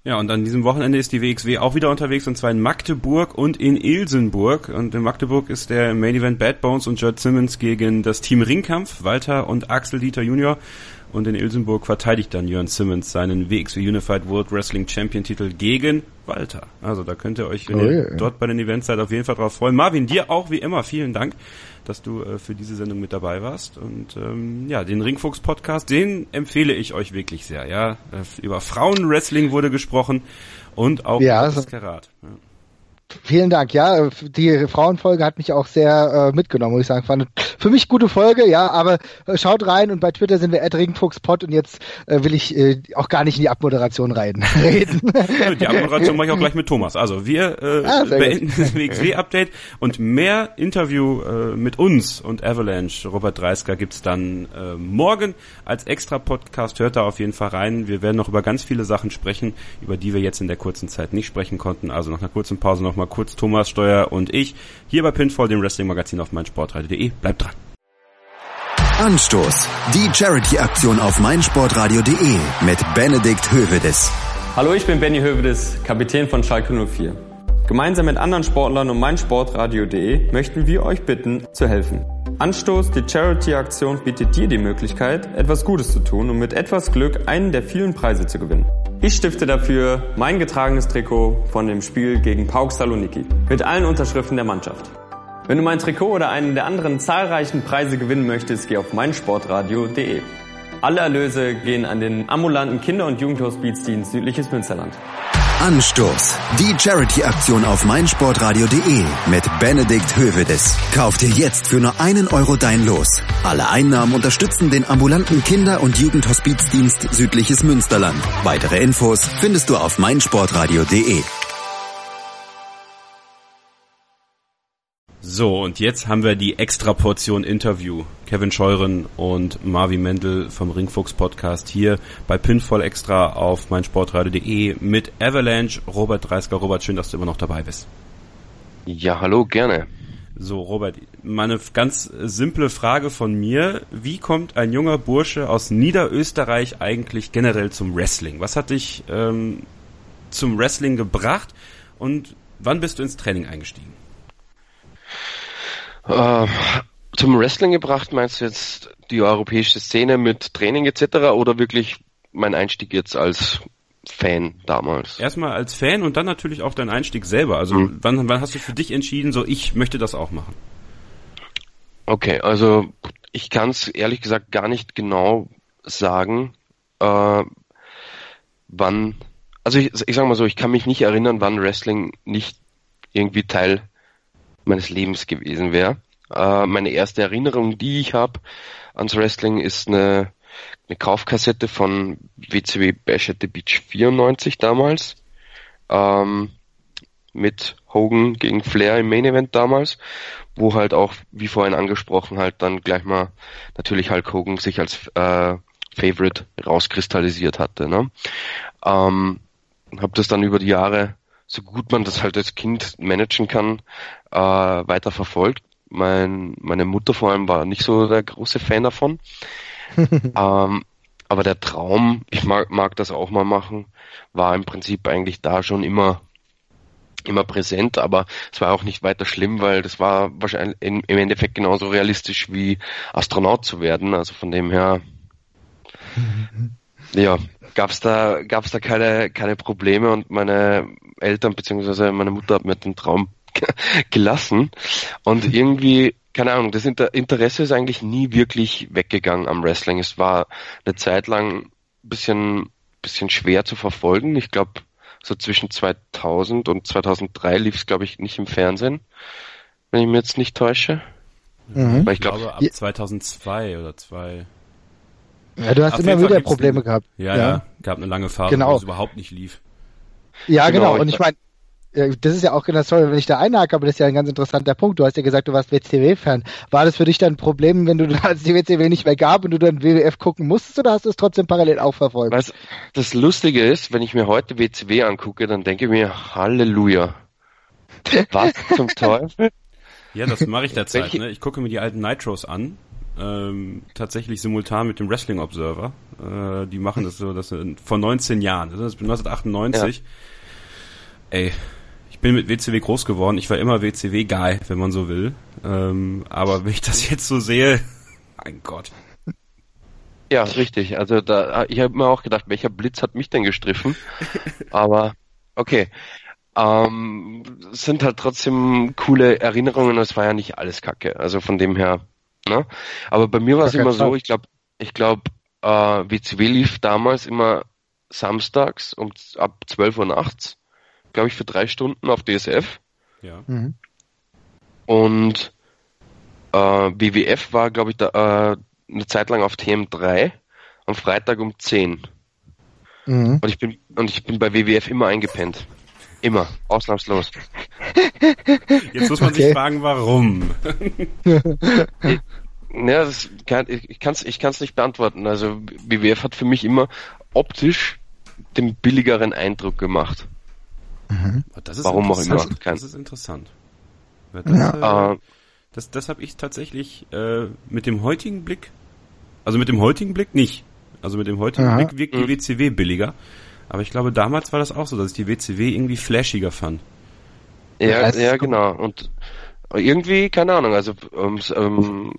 Ja, und an diesem Wochenende ist die WXW auch wieder unterwegs, und zwar in Magdeburg und in Ilsenburg. Und in Magdeburg ist der Main Event Bad Bones und Judd Simmons gegen das Team Ringkampf, Walter und Axel Dieter Junior. Und in Ilsenburg verteidigt dann Jörn Simmons seinen WXW Unified World Wrestling Champion Titel gegen Walter. Also da könnt ihr euch, wenn oh, ihr yeah. dort bei den Events seid, auf jeden Fall drauf freuen. Marvin, dir auch wie immer vielen Dank, dass du äh, für diese Sendung mit dabei warst. Und ähm, ja, den Ringfuchs Podcast, den empfehle ich euch wirklich sehr. Ja, äh, über Frauenwrestling wurde gesprochen und auch ja, das Karat. Ja. Vielen Dank. Ja, die Frauenfolge hat mich auch sehr äh, mitgenommen, muss ich sagen. Fand für mich gute Folge, ja, aber äh, schaut rein und bei Twitter sind wir @ringfuchspot und jetzt äh, will ich äh, auch gar nicht in die Abmoderation rein, reden. die Abmoderation mache ich auch gleich mit Thomas. Also wir äh, ah, beenden gut. das WXW-Update und mehr Interview äh, mit uns und Avalanche, Robert Dreisker, gibt's dann morgen als extra Podcast. Hört da auf jeden Fall rein. Wir werden noch über ganz viele Sachen sprechen, über die wir jetzt in der kurzen Zeit nicht sprechen konnten. Also nach einer kurzen Pause nochmal kurz Thomas Steuer und ich hier bei Pinfall, dem Wrestling-Magazin auf meinsportradio.de. Bleibt dran. Anstoß. Die Charity-Aktion auf meinsportradio.de mit Benedikt Hövedes. Hallo, ich bin Benny Hövedes, Kapitän von Schalke 04. Gemeinsam mit anderen Sportlern und meinsportradio.de möchten wir euch bitten, zu helfen. Anstoß, die Charity-Aktion bietet dir die Möglichkeit, etwas Gutes zu tun und mit etwas Glück einen der vielen Preise zu gewinnen. Ich stifte dafür mein getragenes Trikot von dem Spiel gegen Pauk Saloniki mit allen Unterschriften der Mannschaft. Wenn du mein Trikot oder einen der anderen zahlreichen Preise gewinnen möchtest, geh auf meinsportradio.de. Alle Erlöse gehen an den ambulanten Kinder- und Jugendhospizdienst Südliches Münsterland. Anstoß. Die Charity-Aktion auf meinsportradio.de mit Benedikt Hövedes. Kauf dir jetzt für nur einen Euro dein Los. Alle Einnahmen unterstützen den ambulanten Kinder- und Jugendhospizdienst Südliches Münsterland. Weitere Infos findest du auf meinsportradio.de. So, und jetzt haben wir die Extra-Portion Interview. Kevin Scheuren und Marvin Mendel vom Ringfuchs Podcast hier bei Pinfall Extra auf meinsportradio.de mit Avalanche, Robert Dreisker. Robert, schön, dass du immer noch dabei bist. Ja, hallo, gerne. So, Robert, meine ganz simple Frage von mir. Wie kommt ein junger Bursche aus Niederösterreich eigentlich generell zum Wrestling? Was hat dich ähm, zum Wrestling gebracht und wann bist du ins Training eingestiegen? Äh, zum Wrestling gebracht meinst du jetzt die europäische Szene mit Training etc. oder wirklich mein Einstieg jetzt als Fan damals? Erstmal als Fan und dann natürlich auch dein Einstieg selber. Also mhm. wann, wann hast du für dich entschieden, so ich möchte das auch machen? Okay, also ich kann es ehrlich gesagt gar nicht genau sagen, äh, wann. Also ich, ich sage mal so, ich kann mich nicht erinnern, wann Wrestling nicht irgendwie Teil meines Lebens gewesen wäre. Äh, meine erste Erinnerung, die ich habe ans Wrestling, ist eine, eine Kaufkassette von WCW Bash at the Beach 94 damals. Ähm, mit Hogan gegen Flair im Main Event damals, wo halt auch, wie vorhin angesprochen, halt dann gleich mal natürlich Hulk Hogan sich als äh, Favorite rauskristallisiert hatte. Ne? Ähm, habe das dann über die Jahre so gut man das halt als Kind managen kann, äh, weiter verfolgt. Mein, meine Mutter vor allem war nicht so der große Fan davon. ähm, aber der Traum, ich mag, mag das auch mal machen, war im Prinzip eigentlich da schon immer immer präsent, aber es war auch nicht weiter schlimm, weil das war wahrscheinlich im Endeffekt genauso realistisch wie Astronaut zu werden. Also von dem her, ja, gab's da gab's da keine keine Probleme und meine Eltern beziehungsweise meine Mutter hat mir den Traum gelassen und irgendwie keine Ahnung, das Interesse ist eigentlich nie wirklich weggegangen am Wrestling. Es war eine Zeit lang ein bisschen bisschen schwer zu verfolgen. Ich glaube so zwischen 2000 und 2003 lief es glaube ich nicht im Fernsehen, wenn ich mir jetzt nicht täusche. Mhm. Weil ich, glaub, ich glaube ab 2002 oder 2 ja, du hast Auf immer wieder Probleme eine, gehabt. Ja, ja, ja, gab eine lange Phase, genau. wo es überhaupt nicht lief. Ja, genau. genau. Und ich meine, das ist ja auch genau sorry, wenn ich da einhake, aber das ist ja ein ganz interessanter Punkt. Du hast ja gesagt, du warst WCW-Fan. War das für dich dann ein Problem, wenn du als die WCW nicht mehr gab und du dann WWF gucken musstest oder hast du es trotzdem parallel auch verfolgt? Was das Lustige ist, wenn ich mir heute WCW angucke, dann denke ich mir, Halleluja. Was zum Teufel? Ja, das mache ich derzeit. Ne? Ich gucke mir die alten Nitros an ähm, tatsächlich simultan mit dem Wrestling Observer. Äh, die machen das so, das vor 19 Jahren. Das ist 1998. Ja. Ey, ich bin mit WCW groß geworden. Ich war immer WCW-Guy, wenn man so will. Ähm, aber wenn ich das jetzt so sehe, mein Gott. Ja, richtig. Also da, ich habe mir auch gedacht, welcher Blitz hat mich denn gestriffen? aber okay. Ähm, sind halt trotzdem coole Erinnerungen. Es war ja nicht alles Kacke. Also von dem her Ne? Aber bei mir war es immer so, ich glaube, ich glaube, äh, WCW lief damals immer samstags um ab 12 Uhr nachts, glaube ich, für drei Stunden auf DSF. Ja. Mhm. Und äh, WWF war, glaube ich, da, äh, eine Zeit lang auf TM3 am Freitag um 10. Mhm. Und ich bin und ich bin bei WWF immer eingepennt. Immer, ausnahmslos. Jetzt muss man okay. sich fragen, warum. ja, das kann, ich kann es ich kann's nicht beantworten. Also WWF hat für mich immer optisch den billigeren Eindruck gemacht. Mhm. Warum auch immer. Das ist interessant. Das, ja. äh, das, das habe ich tatsächlich äh, mit dem heutigen Blick, also mit dem heutigen Blick nicht. Also mit dem heutigen Aha. Blick wirkt die mhm. WCW billiger. Aber ich glaube, damals war das auch so, dass ich die WCW irgendwie flashiger fand. Ja, ja, genau. Und irgendwie, keine Ahnung, also ähm,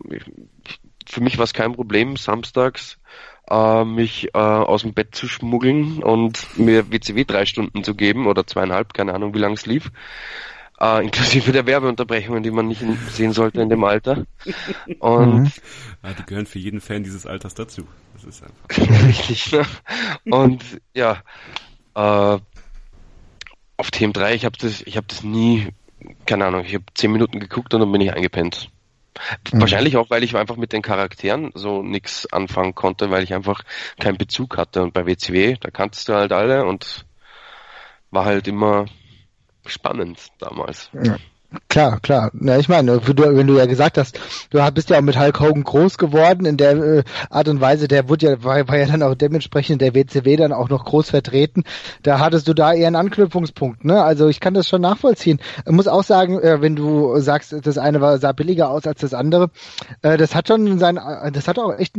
für mich war es kein Problem, samstags äh, mich äh, aus dem Bett zu schmuggeln und mir WCW drei Stunden zu geben oder zweieinhalb, keine Ahnung, wie lang es lief. Äh, inklusive der Werbeunterbrechungen, die man nicht sehen sollte in dem Alter. Und mhm. ja, die gehören für jeden Fan dieses Alters dazu. Das ist einfach. Richtig, ne? Und ja, äh, auf TM3, ich habe das, ich habe das nie, keine Ahnung, ich habe zehn Minuten geguckt und dann bin ich eingepennt. Mhm. Wahrscheinlich auch, weil ich einfach mit den Charakteren so nix anfangen konnte, weil ich einfach keinen Bezug hatte. Und bei WCW, da kanntest du halt alle und war halt immer spannend damals. Ja. Klar, klar. Ja, ich meine, wenn du ja gesagt hast, du bist ja auch mit Hulk Hogan groß geworden in der äh, Art und Weise, der wurde ja, war, war ja dann auch dementsprechend der WCW dann auch noch groß vertreten. Da hattest du da eher einen Anknüpfungspunkt, ne? Also ich kann das schon nachvollziehen. Ich muss auch sagen, äh, wenn du sagst, das eine war, sah billiger aus als das andere, äh, das hat schon sein, das hat auch echt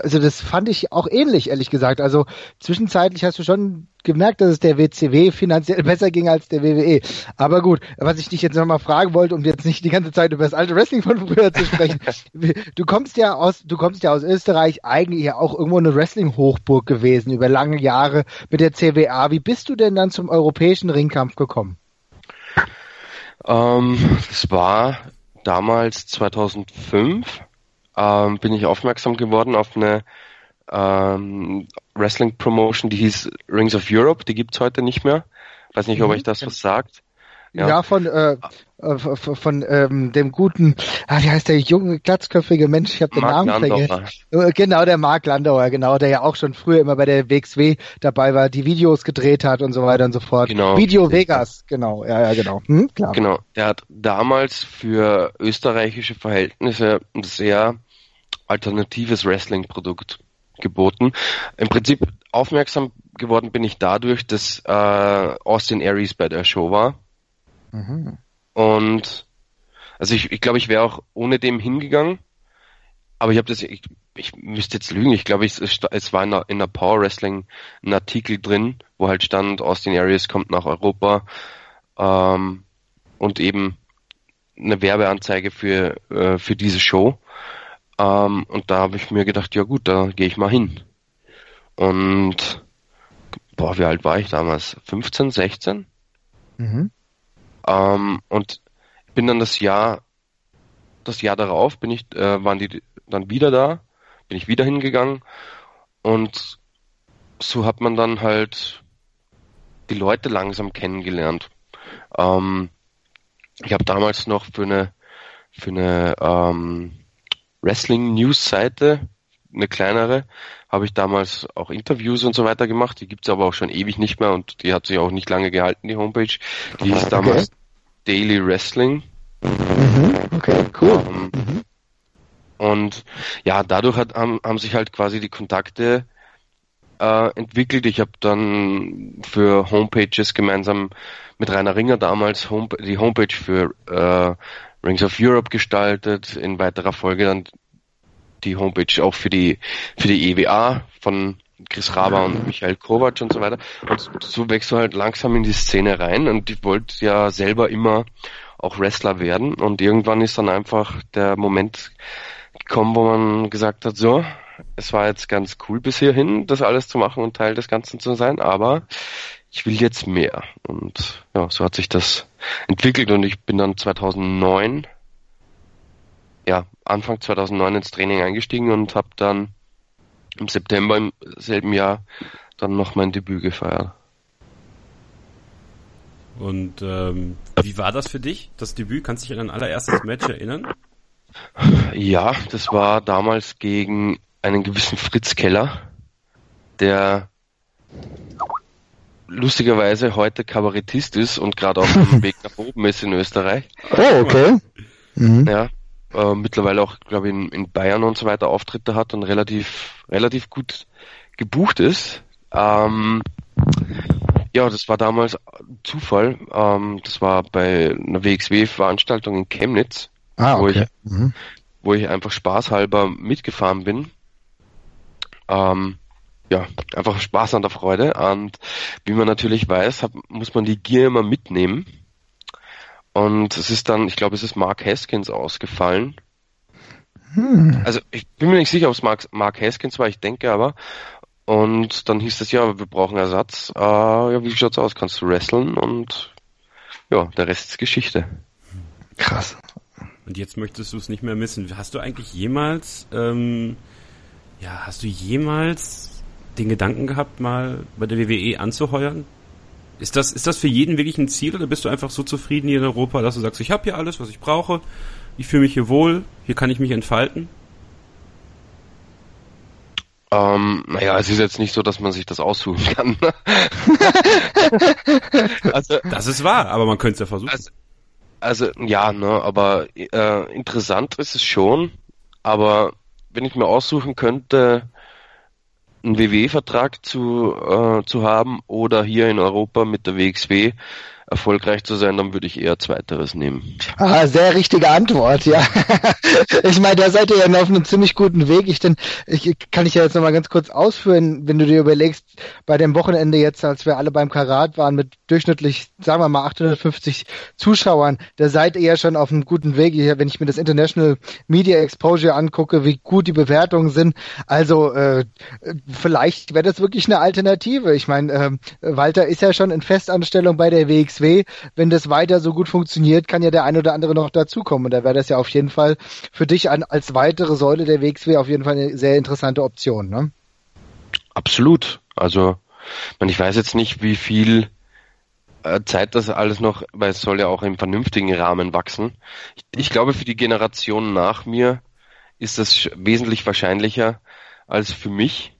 also das fand ich auch ähnlich, ehrlich gesagt. Also zwischenzeitlich hast du schon gemerkt, dass es der WCW finanziell besser ging als der WWE. Aber gut, was ich dich jetzt nochmal fragen wollte, um jetzt nicht die ganze Zeit über das alte Wrestling von früher zu sprechen. du kommst ja aus, du kommst ja aus Österreich, eigentlich ja auch irgendwo eine Wrestling-Hochburg gewesen über lange Jahre mit der CWA. Wie bist du denn dann zum europäischen Ringkampf gekommen? Ähm, das war damals 2005 ähm, bin ich aufmerksam geworden auf eine ähm, Wrestling Promotion, die hieß Rings of Europe, die gibt's heute nicht mehr. Weiß nicht, ob mhm. euch das was sagt. Ja, ja von äh, äh von, von ähm, dem guten, ah, wie heißt der junge glatzköpfige Mensch? Ich habe den Mark Namen vergessen. Äh, genau, der Mark Landauer, genau, der ja auch schon früher immer bei der WXW dabei war, die Videos gedreht hat und so weiter und so fort. Genau. Video Vegas, genau, ja, ja, genau. Hm, klar. Genau, der hat damals für österreichische Verhältnisse ein sehr alternatives Wrestling-Produkt geboten. Im Prinzip aufmerksam geworden bin ich dadurch, dass äh, Austin Aries bei der Show war. Mhm. Und also ich, ich glaube, ich wäre auch ohne dem hingegangen. Aber ich habe das, ich, ich müsste jetzt lügen, ich glaube, es, es war in der, in der Power Wrestling ein Artikel drin, wo halt stand, Austin Aries kommt nach Europa ähm, und eben eine Werbeanzeige für, äh, für diese Show. Ähm, und da habe ich mir gedacht, ja gut, da gehe ich mal hin. Und boah, wie alt war ich damals? 15, 16? Mhm. Ähm, und bin dann das Jahr, das Jahr darauf bin ich, äh, waren die dann wieder da, bin ich wieder hingegangen und so hat man dann halt die Leute langsam kennengelernt. Ähm, ich habe damals noch für eine für eine ähm, Wrestling-News-Seite, eine kleinere, habe ich damals auch Interviews und so weiter gemacht. Die gibt's aber auch schon ewig nicht mehr und die hat sich auch nicht lange gehalten, die Homepage. Die hieß damals okay. Daily Wrestling. Mhm. Okay, cool. Um, mhm. Und ja, dadurch hat, haben, haben sich halt quasi die Kontakte äh, entwickelt. Ich habe dann für Homepages gemeinsam mit Rainer Ringer damals Home, die Homepage für äh, Rings of Europe gestaltet, in weiterer Folge dann die Homepage auch für die für die EWA von Chris Raber und Michael Kovac und so weiter. Und so wächst du halt langsam in die Szene rein und ich wollte ja selber immer auch Wrestler werden und irgendwann ist dann einfach der Moment gekommen, wo man gesagt hat, so, es war jetzt ganz cool bis hierhin, das alles zu machen und Teil des Ganzen zu sein, aber ich will jetzt mehr. Und ja, so hat sich das entwickelt und ich bin dann 2009, ja, Anfang 2009 ins Training eingestiegen und habe dann im September im selben Jahr dann noch mein Debüt gefeiert. Und ähm, wie war das für dich, das Debüt? Kannst du dich an dein allererstes Match erinnern? Ja, das war damals gegen einen gewissen Fritz Keller, der lustigerweise heute Kabarettist ist und gerade auf dem Weg nach oben ist in Österreich. Oh, okay. Mhm. Ja, äh, mittlerweile auch, glaube ich, in, in, Bayern und so weiter Auftritte hat und relativ, relativ gut gebucht ist. Ähm, ja, das war damals Zufall. Ähm, das war bei einer WXW-Veranstaltung in Chemnitz, ah, okay. wo, ich, mhm. wo ich einfach spaßhalber mitgefahren bin. Ähm, ja, einfach Spaß an der Freude. Und wie man natürlich weiß, hat, muss man die Gier immer mitnehmen. Und es ist dann, ich glaube, es ist Mark Haskins ausgefallen. Hm. Also ich bin mir nicht sicher, ob es Mark, Mark Haskins war, ich denke aber. Und dann hieß es ja, wir brauchen Ersatz. Äh, ja, wie schaut's aus? Kannst du wresteln? Und ja, der Rest ist Geschichte. Krass. Und jetzt möchtest du es nicht mehr missen. Hast du eigentlich jemals, ähm, ja, hast du jemals den Gedanken gehabt, mal bei der WWE anzuheuern? Ist das, ist das für jeden wirklich ein Ziel oder bist du einfach so zufrieden hier in Europa, dass du sagst, ich habe hier alles, was ich brauche, ich fühle mich hier wohl, hier kann ich mich entfalten? Ähm, naja, es ist jetzt nicht so, dass man sich das aussuchen kann. also, das ist wahr, aber man könnte es ja versuchen. Also, also ja, ne, aber äh, interessant ist es schon, aber wenn ich mir aussuchen könnte, einen WWE-Vertrag zu, äh, zu haben oder hier in Europa mit der WXW erfolgreich zu sein, dann würde ich eher Zweiteres nehmen. Ah, sehr richtige Antwort, ja. ich meine, da seid ihr ja auf einem ziemlich guten Weg. Ich, denn, ich kann ich ja jetzt nochmal ganz kurz ausführen, wenn du dir überlegst, bei dem Wochenende jetzt, als wir alle beim Karat waren, mit durchschnittlich, sagen wir mal, 850 Zuschauern, da seid ihr ja schon auf einem guten Weg. Wenn ich mir das International Media Exposure angucke, wie gut die Bewertungen sind, also äh, vielleicht wäre das wirklich eine Alternative. Ich meine, äh, Walter ist ja schon in Festanstellung bei der WXW WXW, wenn das weiter so gut funktioniert, kann ja der ein oder andere noch dazukommen. Und da wäre das ja auf jeden Fall für dich an, als weitere Säule der WXW auf jeden Fall eine sehr interessante Option. Ne? Absolut. Also, ich weiß jetzt nicht, wie viel äh, Zeit das alles noch, weil es soll ja auch im vernünftigen Rahmen wachsen. Ich, ich glaube, für die Generation nach mir ist das wesentlich wahrscheinlicher als für mich,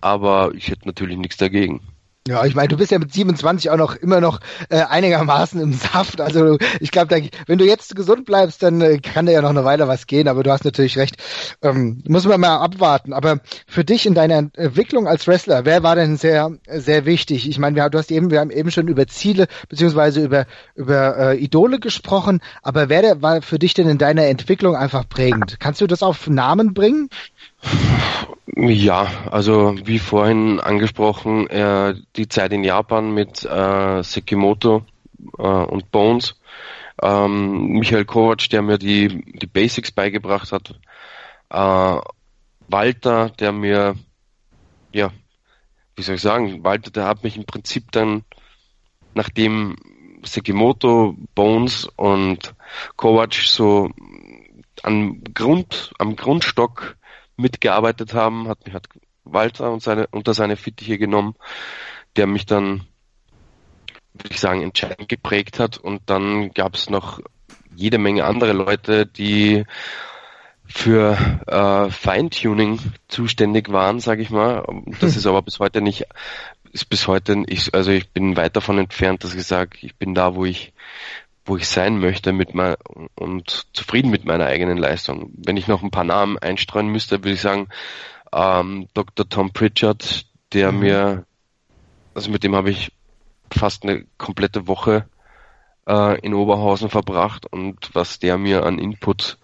aber ich hätte natürlich nichts dagegen. Ja, ich meine, du bist ja mit 27 auch noch immer noch äh, einigermaßen im Saft. Also ich glaube, wenn du jetzt gesund bleibst, dann äh, kann da ja noch eine Weile was gehen. Aber du hast natürlich recht. Ähm, muss man mal abwarten. Aber für dich in deiner Entwicklung als Wrestler, wer war denn sehr sehr wichtig? Ich meine, du hast eben, wir haben eben schon über Ziele beziehungsweise über über äh, Idole gesprochen. Aber wer der, war für dich denn in deiner Entwicklung einfach prägend? Kannst du das auf Namen bringen? Ja, also wie vorhin angesprochen, äh, die Zeit in Japan mit äh, Sekimoto äh, und Bones, ähm, Michael Kovac, der mir die, die Basics beigebracht hat, äh, Walter, der mir, ja, wie soll ich sagen, Walter, der hat mich im Prinzip dann, nachdem Sekimoto, Bones und Kovac so am Grund, am Grundstock mitgearbeitet haben, hat mich hat Walter und seine, unter seine Fittiche genommen, der mich dann, würde ich sagen, entscheidend geprägt hat. Und dann gab es noch jede Menge andere Leute, die für äh, Feintuning zuständig waren, sage ich mal. Das ist aber bis heute nicht, ist bis heute, ich, also ich bin weit davon entfernt, dass ich sage, ich bin da, wo ich wo ich sein möchte mit mein, und zufrieden mit meiner eigenen Leistung. Wenn ich noch ein paar Namen einstreuen müsste, würde ich sagen, ähm, Dr. Tom Pritchard, der mhm. mir, also mit dem habe ich fast eine komplette Woche äh, in Oberhausen verbracht und was der mir an Input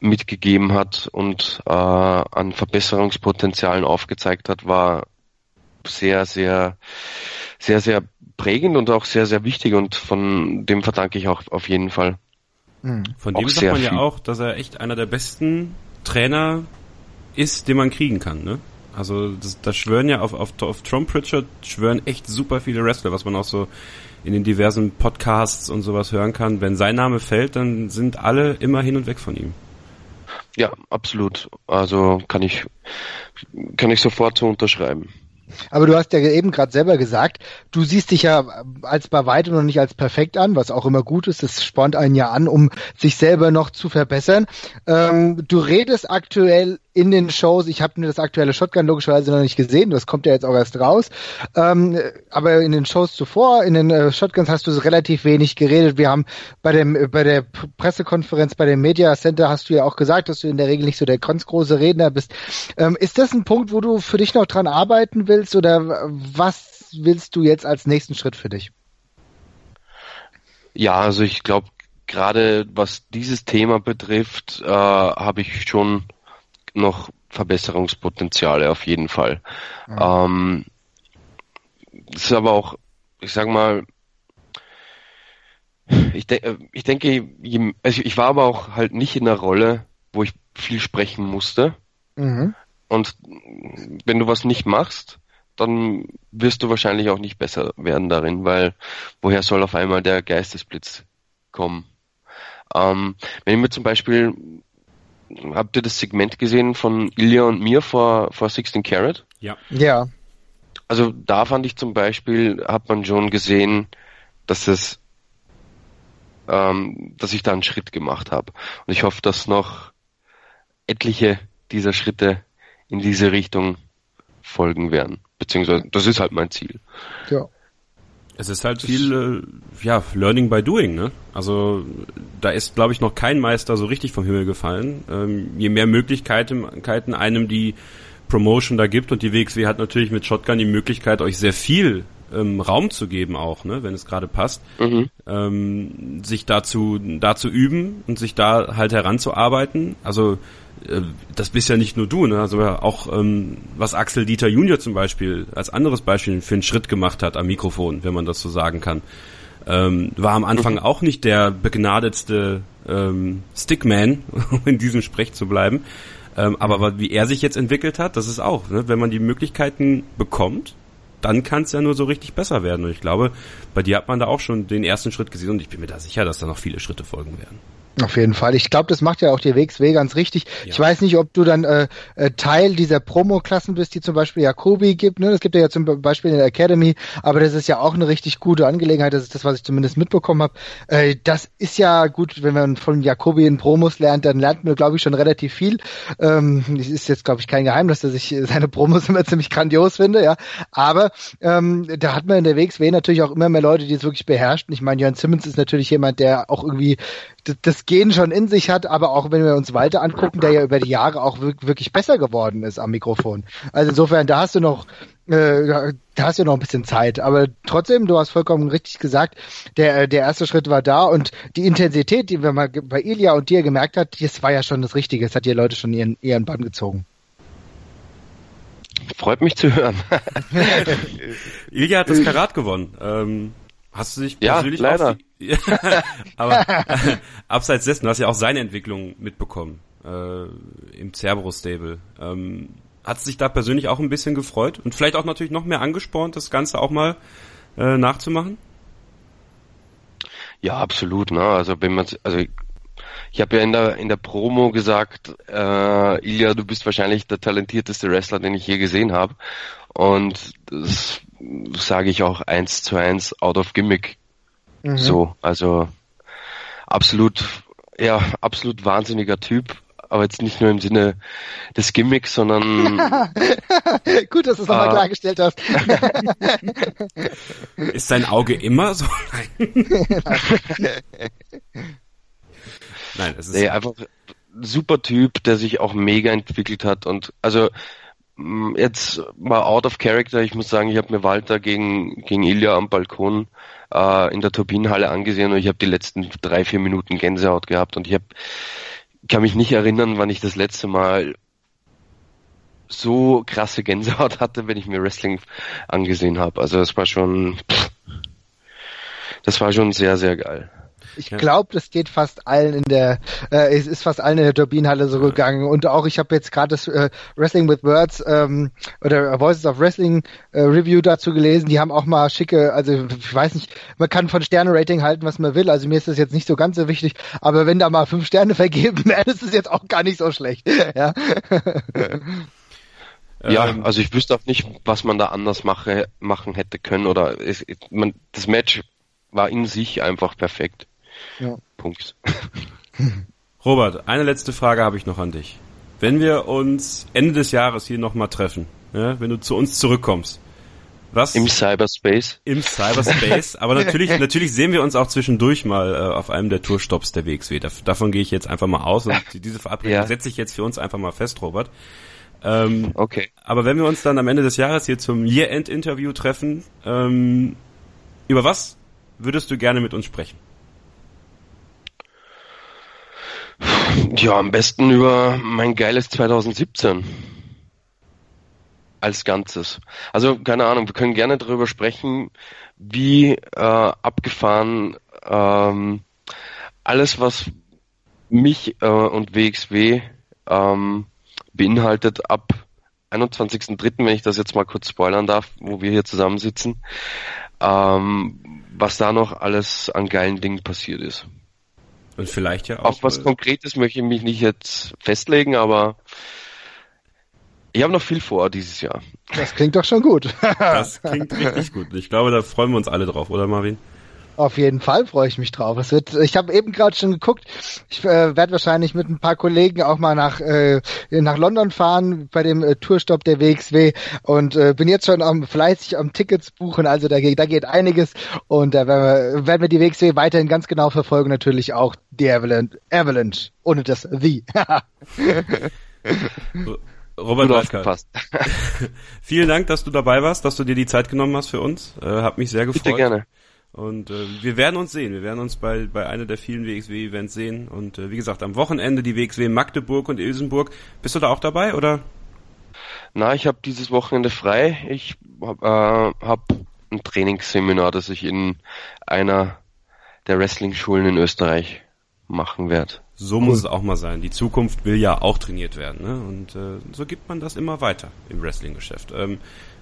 mitgegeben hat und äh, an Verbesserungspotenzialen aufgezeigt hat, war sehr, sehr, sehr, sehr prägend und auch sehr, sehr wichtig und von dem verdanke ich auch auf jeden Fall. Hm. Von dem sagt man ja auch, dass er echt einer der besten Trainer ist, den man kriegen kann, ne? Also das, das schwören ja auf, auf, auf Tom Pritchard schwören echt super viele Wrestler, was man auch so in den diversen Podcasts und sowas hören kann. Wenn sein Name fällt, dann sind alle immer hin und weg von ihm. Ja, absolut. Also kann ich kann ich sofort so unterschreiben. Aber du hast ja eben gerade selber gesagt, du siehst dich ja als bei weitem noch nicht als perfekt an, was auch immer gut ist. Das spornt einen ja an, um sich selber noch zu verbessern. Ähm, du redest aktuell in den Shows, ich habe mir das aktuelle Shotgun logischerweise noch nicht gesehen, das kommt ja jetzt auch erst raus, ähm, aber in den Shows zuvor, in den äh, Shotguns hast du relativ wenig geredet. Wir haben bei dem bei der Pressekonferenz, bei dem Media Center hast du ja auch gesagt, dass du in der Regel nicht so der ganz große Redner bist. Ähm, ist das ein Punkt, wo du für dich noch dran arbeiten willst oder was willst du jetzt als nächsten Schritt für dich? Ja, also ich glaube, gerade was dieses Thema betrifft, äh, habe ich schon noch Verbesserungspotenziale auf jeden Fall. Mhm. Ähm, das ist aber auch, ich sag mal, ich, de ich denke, also ich war aber auch halt nicht in der Rolle, wo ich viel sprechen musste. Mhm. Und wenn du was nicht machst, dann wirst du wahrscheinlich auch nicht besser werden darin, weil woher soll auf einmal der Geistesblitz kommen? Ähm, wenn ich mir zum Beispiel habt ihr das Segment gesehen von Ilya und mir vor, vor 16 Carat? Ja. Ja. also da fand ich zum Beispiel, hat man schon gesehen, dass es, ähm, dass ich da einen Schritt gemacht habe. Und ich hoffe, dass noch etliche dieser Schritte in diese Richtung folgen werden. Beziehungsweise, das ist halt mein Ziel. Ja. Es ist halt viel, äh, ja, Learning by Doing, ne? Also da ist, glaube ich, noch kein Meister so richtig vom Himmel gefallen. Ähm, je mehr Möglichkeiten einem die Promotion da gibt und die WXW hat natürlich mit Shotgun die Möglichkeit, euch sehr viel ähm, Raum zu geben auch, ne, wenn es gerade passt, mhm. ähm, sich dazu, da zu üben und sich da halt heranzuarbeiten. Also äh, das bist ja nicht nur du, ne? Also auch ähm, was Axel Dieter Junior zum Beispiel als anderes Beispiel für einen Schritt gemacht hat am Mikrofon, wenn man das so sagen kann. Ähm, war am Anfang mhm. auch nicht der begnadetste ähm, Stickman, um in diesem Sprech zu bleiben. Ähm, aber wie er sich jetzt entwickelt hat, das ist auch, ne? wenn man die Möglichkeiten bekommt, dann kann es ja nur so richtig besser werden. Und ich glaube, bei dir hat man da auch schon den ersten Schritt gesehen und ich bin mir da sicher, dass da noch viele Schritte folgen werden. Auf jeden Fall. Ich glaube, das macht ja auch die WXW ganz richtig. Ja. Ich weiß nicht, ob du dann äh, äh, Teil dieser Promo-Klassen bist, die zum Beispiel Jakobi gibt. Ne? Das gibt ja, ja zum Beispiel in der Academy, aber das ist ja auch eine richtig gute Angelegenheit. Das ist das, was ich zumindest mitbekommen habe. Äh, das ist ja gut, wenn man von Jakobi in Promos lernt, dann lernt man, glaube ich, schon relativ viel. Ähm, das ist jetzt, glaube ich, kein Geheimnis, dass ich seine Promos immer ziemlich grandios finde, ja. Aber ähm, da hat man in der WXW natürlich auch immer mehr Leute, die es wirklich beherrschen. Ich meine, Jörn Simmons ist natürlich jemand, der auch irgendwie das Gen schon in sich hat, aber auch wenn wir uns Walter angucken, der ja über die Jahre auch wirklich besser geworden ist am Mikrofon. Also insofern, da hast du noch, äh, da hast du noch ein bisschen Zeit. Aber trotzdem, du hast vollkommen richtig gesagt, der, der erste Schritt war da und die Intensität, die wir mal bei Ilja und dir gemerkt hat, das war ja schon das Richtige. Es hat die Leute schon ihren, ihren Bann gezogen. Freut mich zu hören. Ilja hat das Karat gewonnen. Ähm, hast du dich persönlich ja, leider. aber äh, abseits dessen, du hast ja auch seine Entwicklung mitbekommen äh, im Cerberus-Stable. Ähm, hat es sich da persönlich auch ein bisschen gefreut und vielleicht auch natürlich noch mehr angespornt, das Ganze auch mal äh, nachzumachen? Ja, absolut. Ne? Also wenn man, also ich habe ja in der in der Promo gesagt, äh, Ilya, du bist wahrscheinlich der talentierteste Wrestler, den ich je gesehen habe. Und das sage ich auch eins zu eins out of gimmick. Mhm. So, also absolut, ja, absolut wahnsinniger Typ, aber jetzt nicht nur im Sinne des Gimmicks, sondern gut, dass du es nochmal äh, klargestellt hast. Ist dein Auge immer so? Nein, es ist nee, einfach super Typ, der sich auch mega entwickelt hat und also jetzt mal out of character, ich muss sagen, ich habe mir Walter gegen gegen Ilya am Balkon äh, in der Turbinenhalle angesehen und ich habe die letzten drei, vier Minuten Gänsehaut gehabt und ich hab, kann mich nicht erinnern, wann ich das letzte Mal so krasse Gänsehaut hatte, wenn ich mir Wrestling angesehen habe. Also das war schon, pff, das war schon sehr, sehr geil. Ich ja. glaube, das geht fast allen in der, äh, es ist fast allen in der Turbinenhalle so gegangen. Und auch ich habe jetzt gerade das äh, Wrestling with Words ähm, oder Voices of Wrestling äh, Review dazu gelesen. Die haben auch mal schicke, also ich weiß nicht, man kann von Sterne-Rating halten, was man will. Also mir ist das jetzt nicht so ganz so wichtig. Aber wenn da mal fünf Sterne vergeben werden, ist es jetzt auch gar nicht so schlecht. ja. Ja, also ich wüsste auch nicht, was man da anders mache, machen hätte können oder es, man, das Match war in sich einfach perfekt. Ja. Punkt. Robert, eine letzte Frage habe ich noch an dich. Wenn wir uns Ende des Jahres hier nochmal treffen, ja, wenn du zu uns zurückkommst, was? Im Cyberspace. Im Cyberspace. Aber natürlich, natürlich sehen wir uns auch zwischendurch mal äh, auf einem der Tourstops der WXW. davon gehe ich jetzt einfach mal aus und diese Verabredung ja. setze ich jetzt für uns einfach mal fest, Robert. Ähm, okay. Aber wenn wir uns dann am Ende des Jahres hier zum Year-End-Interview treffen, ähm, über was würdest du gerne mit uns sprechen? Ja, am besten über mein geiles 2017 als Ganzes. Also keine Ahnung, wir können gerne darüber sprechen, wie äh, abgefahren ähm, alles, was mich äh, und WXW ähm, beinhaltet ab 21.03., wenn ich das jetzt mal kurz spoilern darf, wo wir hier zusammensitzen, ähm, was da noch alles an geilen Dingen passiert ist. Und vielleicht ja auch. Auf was Konkretes möchte ich mich nicht jetzt festlegen, aber Ich habe noch viel vor dieses Jahr. Das klingt doch schon gut. das klingt richtig gut. Ich glaube, da freuen wir uns alle drauf, oder Marvin? Auf jeden Fall freue ich mich drauf. Es wird, ich habe eben gerade schon geguckt. Ich äh, werde wahrscheinlich mit ein paar Kollegen auch mal nach äh, nach London fahren bei dem äh, Tourstopp der WXW und äh, bin jetzt schon am fleißig am Tickets buchen. Also da geht da geht einiges und da werden wir, werden wir die WXW weiterhin ganz genau verfolgen. Natürlich auch die Avalanche, Avalanche ohne das The. Robert Weiskart. Vielen Dank, dass du dabei warst, dass du dir die Zeit genommen hast für uns. Äh, hat mich sehr gefreut. Bitte gerne. Und äh, wir werden uns sehen. Wir werden uns bei, bei einer der vielen WXW-Events sehen. Und äh, wie gesagt, am Wochenende die WXW Magdeburg und Ilsenburg. Bist du da auch dabei, oder? Na, ich habe dieses Wochenende frei. Ich habe äh, hab ein Trainingsseminar, das ich in einer der Wrestling-Schulen in Österreich machen werde. So muss es auch mal sein. Die Zukunft will ja auch trainiert werden. Ne? Und äh, so gibt man das immer weiter im Wrestling-Geschäft. Ähm,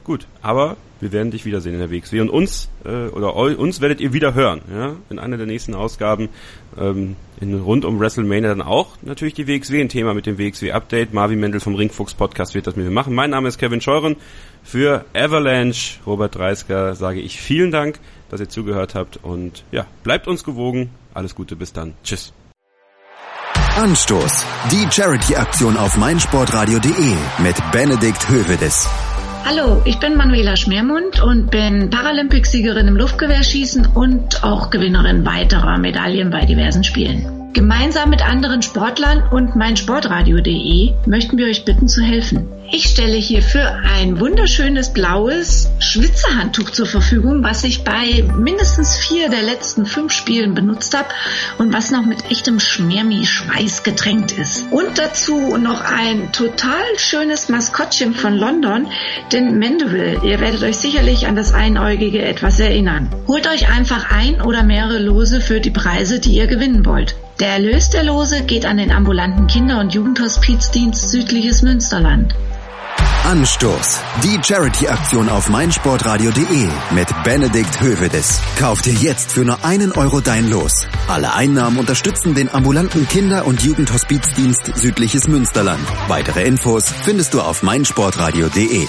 Gut, aber wir werden dich wiedersehen in der WXW und uns äh, oder uns werdet ihr wieder hören, ja, in einer der nächsten Ausgaben ähm, in, rund um WrestleMania dann auch natürlich die WXW ein Thema mit dem WXW Update. Marvin Mendel vom Ringfuchs Podcast wird das mit mir machen. Mein Name ist Kevin Scheuren für Avalanche Robert Dreisker sage ich vielen Dank, dass ihr zugehört habt und ja, bleibt uns gewogen. Alles Gute, bis dann. Tschüss. Anstoß. Die Charity-Aktion auf meinsportradio.de mit Benedikt Hövedes. Hallo, ich bin Manuela Schmermund und bin Paralympicsiegerin im Luftgewehrschießen und auch Gewinnerin weiterer Medaillen bei diversen Spielen. Gemeinsam mit anderen Sportlern und meinsportradio.de möchten wir euch bitten zu helfen. Ich stelle hierfür ein wunderschönes blaues Schwitzerhandtuch zur Verfügung, was ich bei mindestens vier der letzten fünf Spielen benutzt habe und was noch mit echtem Schmermi-Schweiß getränkt ist. Und dazu noch ein total schönes Maskottchen von London, den Mandeville. Ihr werdet euch sicherlich an das Einäugige etwas erinnern. Holt euch einfach ein oder mehrere Lose für die Preise, die ihr gewinnen wollt. Der Erlös der Lose geht an den ambulanten Kinder- und Jugendhospizdienst Südliches Münsterland. Anstoß. Die Charity-Aktion auf meinsportradio.de mit Benedikt Hövedes. Kauf dir jetzt für nur einen Euro dein Los. Alle Einnahmen unterstützen den ambulanten Kinder- und Jugendhospizdienst Südliches Münsterland. Weitere Infos findest du auf meinsportradio.de.